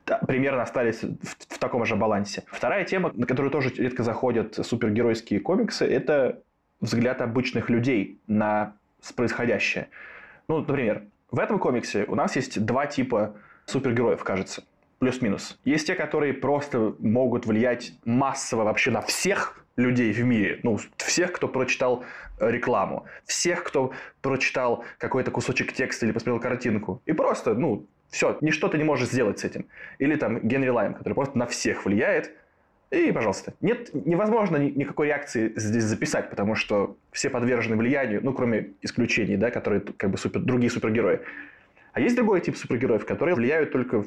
Speaker 3: да, примерно остались в, в таком же балансе. Вторая тема, на которую тоже редко заходят супергеройские комиксы, это взгляд обычных людей на происходящее. Ну, например, в этом комиксе у нас есть два типа супергероев, кажется. Плюс-минус. Есть те, которые просто могут влиять массово вообще на всех, людей в мире, ну, всех, кто прочитал э, рекламу, всех, кто прочитал какой-то кусочек текста или посмотрел картинку. И просто, ну, все, ничто ты не можешь сделать с этим. Или там Генри Лайм, который просто на всех влияет, и, пожалуйста, нет, невозможно никакой реакции здесь записать, потому что все подвержены влиянию, ну, кроме исключений, да, которые как бы супер, другие супергерои. А есть другой тип супергероев, которые влияют только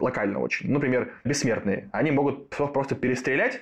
Speaker 3: локально очень. Например, бессмертные. Они могут просто перестрелять,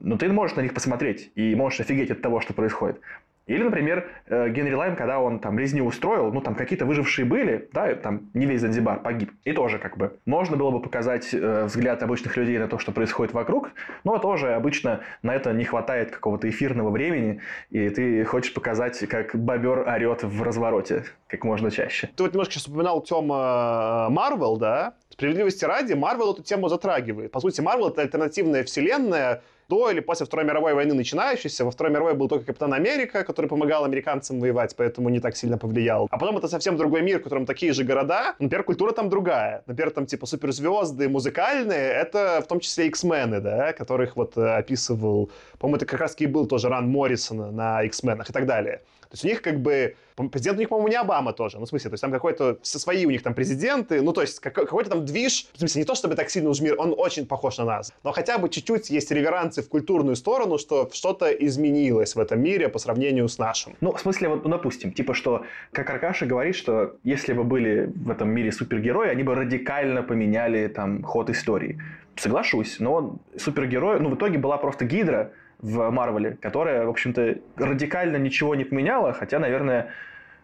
Speaker 3: но ты можешь на них посмотреть и можешь офигеть от того, что происходит. Или, например, э, Генри Лайм, когда он там резню устроил, ну, там какие-то выжившие были, да, там не весь Занзибар погиб. И тоже как бы можно было бы показать э, взгляд обычных людей на то, что происходит вокруг, но тоже обычно на это не хватает какого-то эфирного времени, и ты хочешь показать, как бобер орет в развороте как можно чаще.
Speaker 1: Ты вот немножко сейчас упоминал тема Марвел, да? Справедливости ради, Марвел эту тему затрагивает. По сути, Марвел — это альтернативная вселенная, до или после Второй мировой войны начинающейся. Во Второй мировой был только Капитан Америка, который помогал американцам воевать, поэтому не так сильно повлиял. А потом это совсем другой мир, в котором такие же города. Например, культура там другая. Например, там типа суперзвезды музыкальные, это в том числе X-мены, да, которых вот э, описывал, по-моему, это как раз и был тоже Ран Моррисона на X-менах и так далее. Есть у них как бы... Президент у них, по-моему, не Обама тоже. Ну, в смысле, то есть там какой-то... Все свои у них там президенты. Ну, то есть какой-то там движ. В смысле, не то, чтобы так сильно уж мир, он очень похож на нас. Но хотя бы чуть-чуть есть реверансы в культурную сторону, что что-то изменилось в этом мире по сравнению с нашим.
Speaker 3: Ну, в смысле, вот, ну, допустим, типа, что, как Аркаша говорит, что если бы были в этом мире супергерои, они бы радикально поменяли там ход истории. Соглашусь, но супергерой, ну, в итоге была просто Гидра, в Марвеле, которая, в общем-то, радикально ничего не поменяла, хотя, наверное,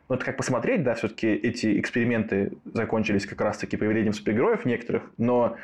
Speaker 3: ну, это как посмотреть, да, все-таки эти эксперименты закончились как раз-таки появлением супергероев некоторых, но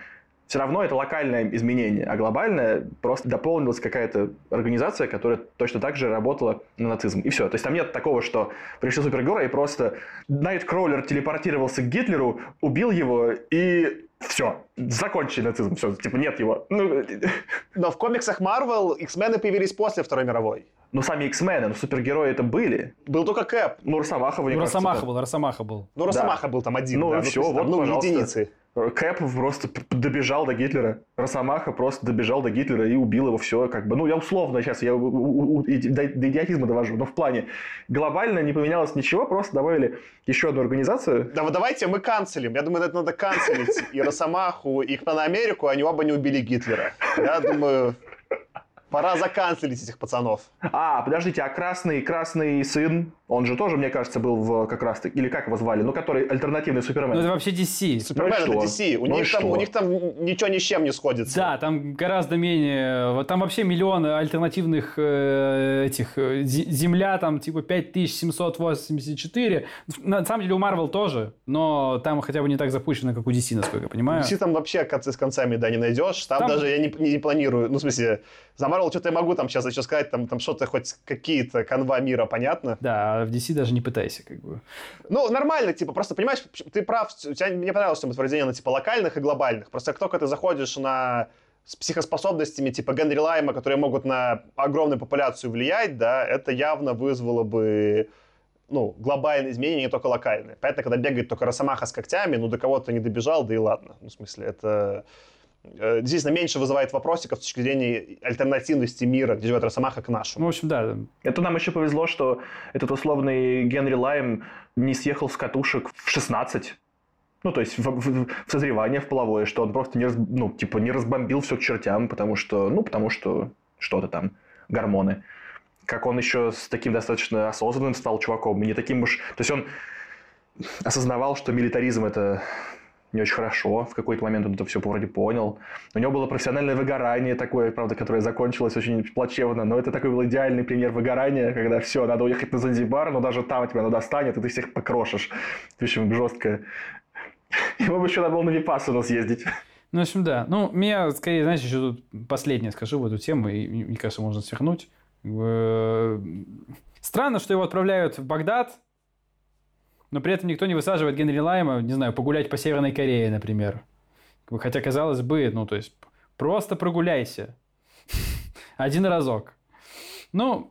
Speaker 3: все равно это локальное изменение, а глобальное просто дополнилась какая-то организация, которая точно так же работала на нацизм. И все. То есть там нет такого, что пришел супергерой и просто Найткроулер телепортировался к Гитлеру, убил его и все, закончили нацизм, все, типа нет его. Ну...
Speaker 1: Но в комиксах Marvel X-мены появились после Второй мировой.
Speaker 3: Ну, сами X-мены, ну, супергерои это были.
Speaker 1: Был только Кэп.
Speaker 3: Ну, Росомаха,
Speaker 2: мне
Speaker 3: ну,
Speaker 2: кажется, Росомаха был, Росомаха был.
Speaker 1: Ну, Росомаха да. был там один,
Speaker 3: ну,
Speaker 1: да.
Speaker 3: все, ну, вот,
Speaker 1: ну,
Speaker 3: пожалуйста.
Speaker 1: единицы.
Speaker 3: Кэп просто добежал до Гитлера. Росомаха просто добежал до Гитлера и убил его все. Как бы, ну, я условно сейчас я у, у, у, до, до идиотизма довожу, но в плане глобально не поменялось ничего, просто добавили еще одну организацию.
Speaker 1: Да, вот давайте мы канцелим. Я думаю, это надо канцелить и Росомаху, и Америку, они оба не убили Гитлера. Я думаю, Пора заканцелить этих пацанов.
Speaker 3: А, подождите, а красный, красный сын, он же тоже, мне кажется, был в как раз или как его звали, ну, который альтернативный Супермен. Ну,
Speaker 2: это вообще DC.
Speaker 1: Супермен ну, это DC. У, ну, них там, у них там ничего ни с чем не сходится.
Speaker 2: Да, там гораздо менее... Вот там вообще миллионы альтернативных э, этих... Э, земля там типа 5784. На самом деле у Marvel тоже, но там хотя бы не так запущено, как у DC, насколько я понимаю.
Speaker 1: DC там вообще концы с концами, да, не найдешь. Там, там... даже я не, не планирую, ну, в смысле, за Marvel что-то я могу там сейчас еще сказать, там, там что-то хоть какие-то канва мира, понятно.
Speaker 2: Да, а в DC даже не пытайся, как бы.
Speaker 1: Ну, нормально, типа, просто, понимаешь, ты прав, у тебя, мне понравилось произведение на, типа, локальных и глобальных. Просто как только ты заходишь на с психоспособностями типа Генри Лайма, которые могут на огромную популяцию влиять, да, это явно вызвало бы ну, глобальные изменения, не только локальные. Понятно, когда бегает только Росомаха с когтями, ну, до кого-то не добежал, да и ладно. Ну, в смысле, это действительно меньше вызывает вопросиков с точки зрения альтернативности мира, где живет Росомаха, к нашему.
Speaker 2: Ну, в общем, да.
Speaker 3: Это нам еще повезло, что этот условный Генри Лайм не съехал с катушек в 16. Ну, то есть в, в, в созревание в половое, что он просто не, раз, ну, типа, не разбомбил все к чертям, потому что, ну, потому что что-то там, гормоны. Как он еще с таким достаточно осознанным стал чуваком, не таким уж... То есть он осознавал, что милитаризм это не очень хорошо. В какой-то момент он это все вроде понял. У него было профессиональное выгорание такое, правда, которое закончилось очень плачевно. Но это такой был идеальный пример выгорания, когда все, надо уехать на Занзибар, но даже там тебя надо достанет, и ты всех покрошишь. В общем, жестко. Ему бы еще надо было на Випассану съездить.
Speaker 2: Ну, в общем, да. Ну, меня, скорее, знаешь, еще тут последнее скажу в эту тему, и, мне кажется, можно свернуть. Странно, что его отправляют в Багдад, но при этом никто не высаживает Генри Лайма, не знаю, погулять по Северной Корее, например. Хотя, казалось бы, ну, то есть, просто прогуляйся. Один разок. Ну,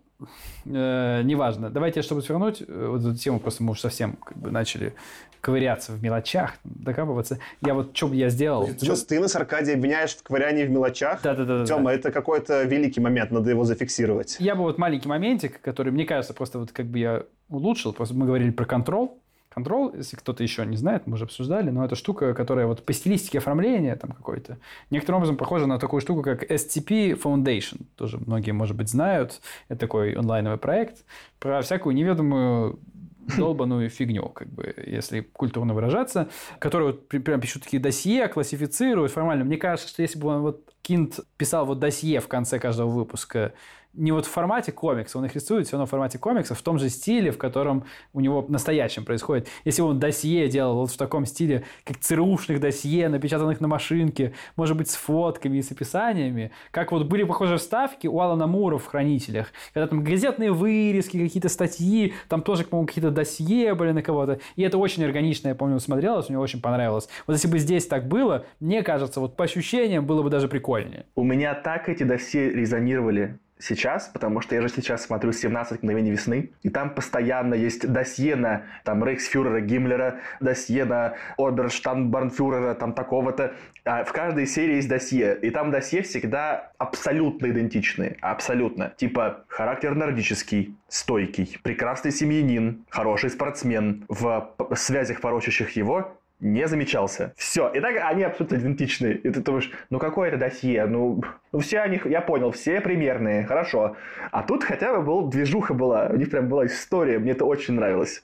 Speaker 2: э, неважно. Давайте, чтобы свернуть, э, вот эту тему просто мы уже совсем как бы начали ковыряться в мелочах, докапываться. Я вот, что бы я сделал?
Speaker 1: Сейчас ты нас, Аркадий, обвиняешь в ковырянии в мелочах?
Speaker 2: Да-да-да.
Speaker 1: Тема, это какой-то великий момент, надо его зафиксировать.
Speaker 2: Я бы вот маленький моментик, который, мне кажется, просто вот как бы я улучшил. Просто мы говорили про контрол. Control, если кто-то еще не знает, мы уже обсуждали, но это штука, которая вот по стилистике оформления там какой-то, некоторым образом похожа на такую штуку, как STP Foundation. Тоже многие, может быть, знают. Это такой онлайновый проект про всякую неведомую долбаную фигню, как бы, если культурно выражаться, которые вот прям пишут такие досье, классифицируют формально. Мне кажется, что если бы он вот Кинт писал вот досье в конце каждого выпуска, не вот в формате комикса, он их рисует все равно в формате комикса, в том же стиле, в котором у него настоящем происходит. Если он досье делал вот в таком стиле, как ЦРУшных досье, напечатанных на машинке, может быть, с фотками и с описаниями, как вот были похожие вставки у Алана Мура в «Хранителях», когда там газетные вырезки, какие-то статьи, там тоже, по-моему, какие-то досье были на кого-то. И это очень органично, я помню, смотрелось, мне очень понравилось. Вот если бы здесь так было, мне кажется, вот по ощущениям было бы даже прикольнее.
Speaker 3: У меня так эти досье резонировали сейчас, потому что я же сейчас смотрю «17 мгновений весны», и там постоянно есть досье на там, рейхсфюрера Гиммлера, досье на оберштандбарнфюрера, там такого-то. А в каждой серии есть досье, и там досье всегда абсолютно идентичные, абсолютно. Типа характер нордический, стойкий, прекрасный семьянин, хороший спортсмен, в связях, порочащих его, не замечался. Все. И так они абсолютно идентичны. И ты думаешь, ну какое это досье? Ну, ну все они, я понял, все примерные, хорошо. А тут хотя бы был, движуха была, у них прям была история, мне это очень нравилось.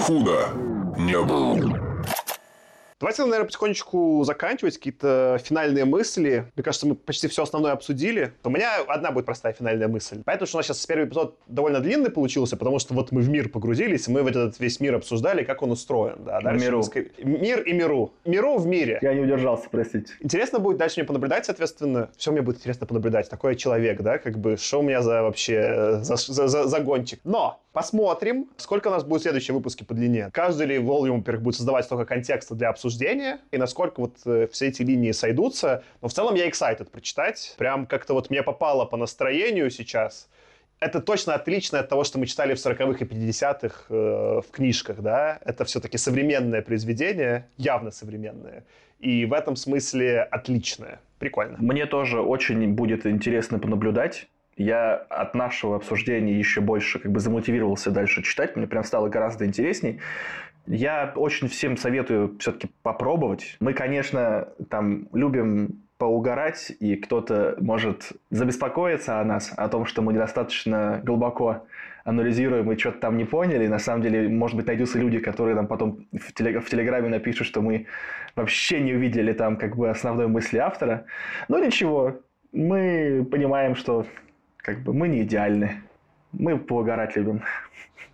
Speaker 4: Худо не было.
Speaker 1: Давайте, наверное, потихонечку заканчивать какие-то финальные мысли. Мне кажется, мы почти все основное обсудили. У меня одна будет простая финальная мысль. Поэтому, что у нас сейчас первый эпизод довольно длинный получился, потому что вот мы в мир погрузились, и мы в этот весь мир обсуждали, как он устроен. Да,
Speaker 3: дальше миру.
Speaker 1: Мы... Мир и миру. Миру в мире.
Speaker 3: Я не удержался, простите.
Speaker 1: Интересно будет дальше мне понаблюдать, соответственно. Все мне будет интересно понаблюдать. Такой человек, да, как бы, что у меня за вообще за, за, за, за гонщик. Но Посмотрим, сколько у нас будет следующие выпуски по длине. Каждый ли волюм, во-первых, будет создавать столько контекста для обсуждения, и насколько вот э, все эти линии сойдутся. Но в целом я excited прочитать. Прям как-то вот мне попало по настроению сейчас. Это точно отлично от того, что мы читали в 40-х и 50-х э, в книжках, да. Это все-таки современное произведение, явно современное. И в этом смысле отличное. Прикольно.
Speaker 3: Мне тоже очень будет интересно понаблюдать я от нашего обсуждения еще больше как бы замотивировался дальше читать, мне прям стало гораздо интересней. Я очень всем советую все-таки попробовать. Мы, конечно, там любим поугарать, и кто-то может забеспокоиться о нас, о том, что мы недостаточно глубоко анализируем и что-то там не поняли. На самом деле, может быть, найдутся люди, которые там потом в, телег... в Телеграме напишут, что мы вообще не увидели там как бы основной мысли автора. Но ничего, мы понимаем, что как бы мы не идеальны. Мы поугарать любим.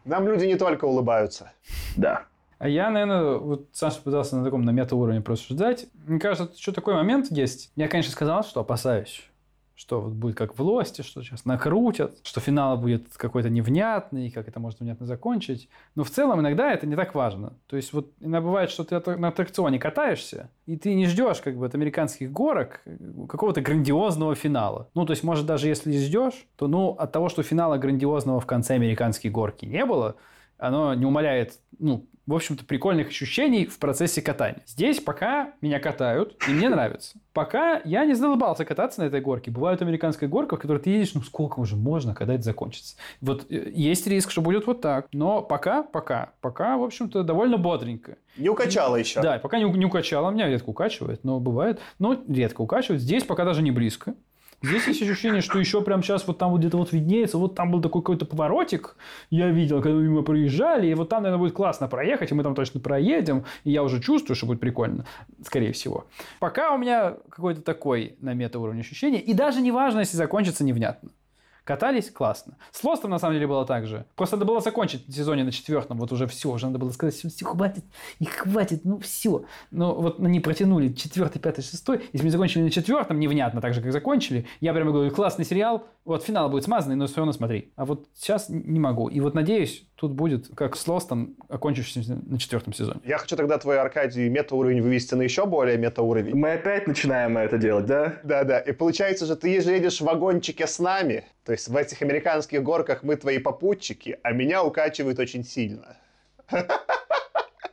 Speaker 1: Нам люди не только улыбаются.
Speaker 3: Да.
Speaker 2: А я, наверное, вот Саша пытался на таком на мета-уровне просуждать. Мне кажется, что такой момент есть. Я, конечно, сказал, что опасаюсь что вот будет как в Лосте, что сейчас накрутят, что финал будет какой-то невнятный, как это может внятно закончить. Но в целом иногда это не так важно. То есть вот иногда бывает, что ты на аттракционе катаешься, и ты не ждешь как бы от американских горок э, какого-то грандиозного финала. Ну, то есть, может, даже если ждешь, то ну, от того, что финала грандиозного в конце американской горки не было, оно не умаляет ну, в общем-то, прикольных ощущений в процессе катания. Здесь пока меня катают, и мне нравится. Пока я не задолбался кататься на этой горке. Бывает американская горка, в которой ты едешь, ну сколько уже можно, когда это закончится. Вот э, есть риск, что будет вот так. Но пока, пока, пока, в общем-то, довольно бодренько.
Speaker 1: Не укачало еще.
Speaker 2: Да, пока не, не укачало. Меня редко укачивает, но бывает. Но редко укачивает. Здесь пока даже не близко. Здесь есть ощущение, что еще прямо сейчас вот там вот где-то вот виднеется, вот там был такой какой-то поворотик, я видел, когда мы проезжали, и вот там, наверное, будет классно проехать, и мы там точно проедем, и я уже чувствую, что будет прикольно, скорее всего. Пока у меня какой-то такой на мета-уровне ощущения, и даже не важно, если закончится невнятно. Катались классно. С Лостом, на самом деле, было так же. Просто надо было закончить сезоне на четвертом. Вот уже все. Уже надо было сказать, все, все, хватит. И хватит, ну все. Но вот они протянули четвертый, пятый, шестой. Если мы закончили на четвертом, невнятно, так же, как закончили, я прямо говорю, классный сериал, вот финал будет смазанный, но все равно смотри. А вот сейчас не могу. И вот надеюсь, тут будет как с Лостом, окончившимся на четвертом сезоне.
Speaker 1: Я хочу тогда твой, Аркадий, мета-уровень вывести на еще более мета-уровень.
Speaker 3: Мы опять начинаем это делать, да?
Speaker 1: Да-да. И получается же, ты едешь в вагончике с нами, то есть в этих американских горках мы твои попутчики, а меня укачивает очень сильно.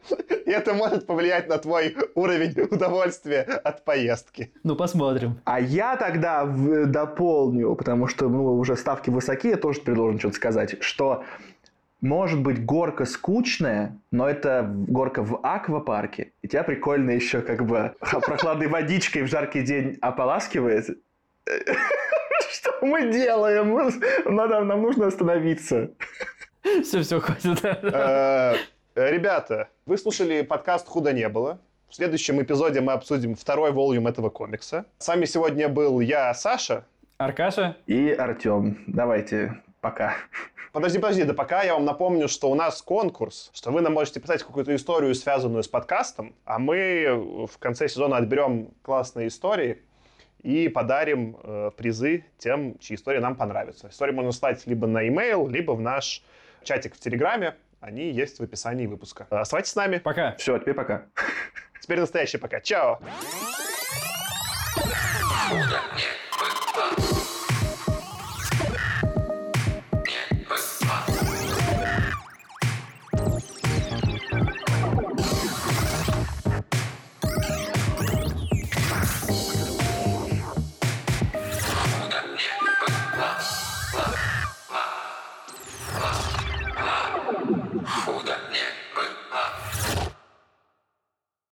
Speaker 1: И это может повлиять на твой уровень удовольствия от поездки.
Speaker 2: Ну, посмотрим.
Speaker 3: А я тогда в- дополню, потому что ну, уже ставки высоки, я тоже предложен что-то сказать, что может быть горка скучная, но это горка в аквапарке, и тебя прикольно еще как бы прохладной водичкой в жаркий день ополаскивает. Что мы делаем? Надо, нам нужно остановиться.
Speaker 2: Все, все, хватит.
Speaker 1: Э, Ребята, вы слушали подкаст «Худо не было». В следующем эпизоде мы обсудим второй волюм этого комикса. С вами сегодня был я, Саша.
Speaker 2: Аркаша?
Speaker 3: И Артем, давайте, пока.
Speaker 1: Подожди, подожди, да пока я вам напомню, что у нас конкурс, что вы нам можете писать какую-то историю, связанную с подкастом, а мы в конце сезона отберем классные истории и подарим э, призы тем, чьи истории нам понравятся. Истории можно слать либо на e-mail, либо в наш чатик в Телеграме. Они есть в описании выпуска. Оставайтесь с нами.
Speaker 2: Пока.
Speaker 3: Все, теперь пока.
Speaker 1: Теперь настоящий пока. Чао!
Speaker 4: Не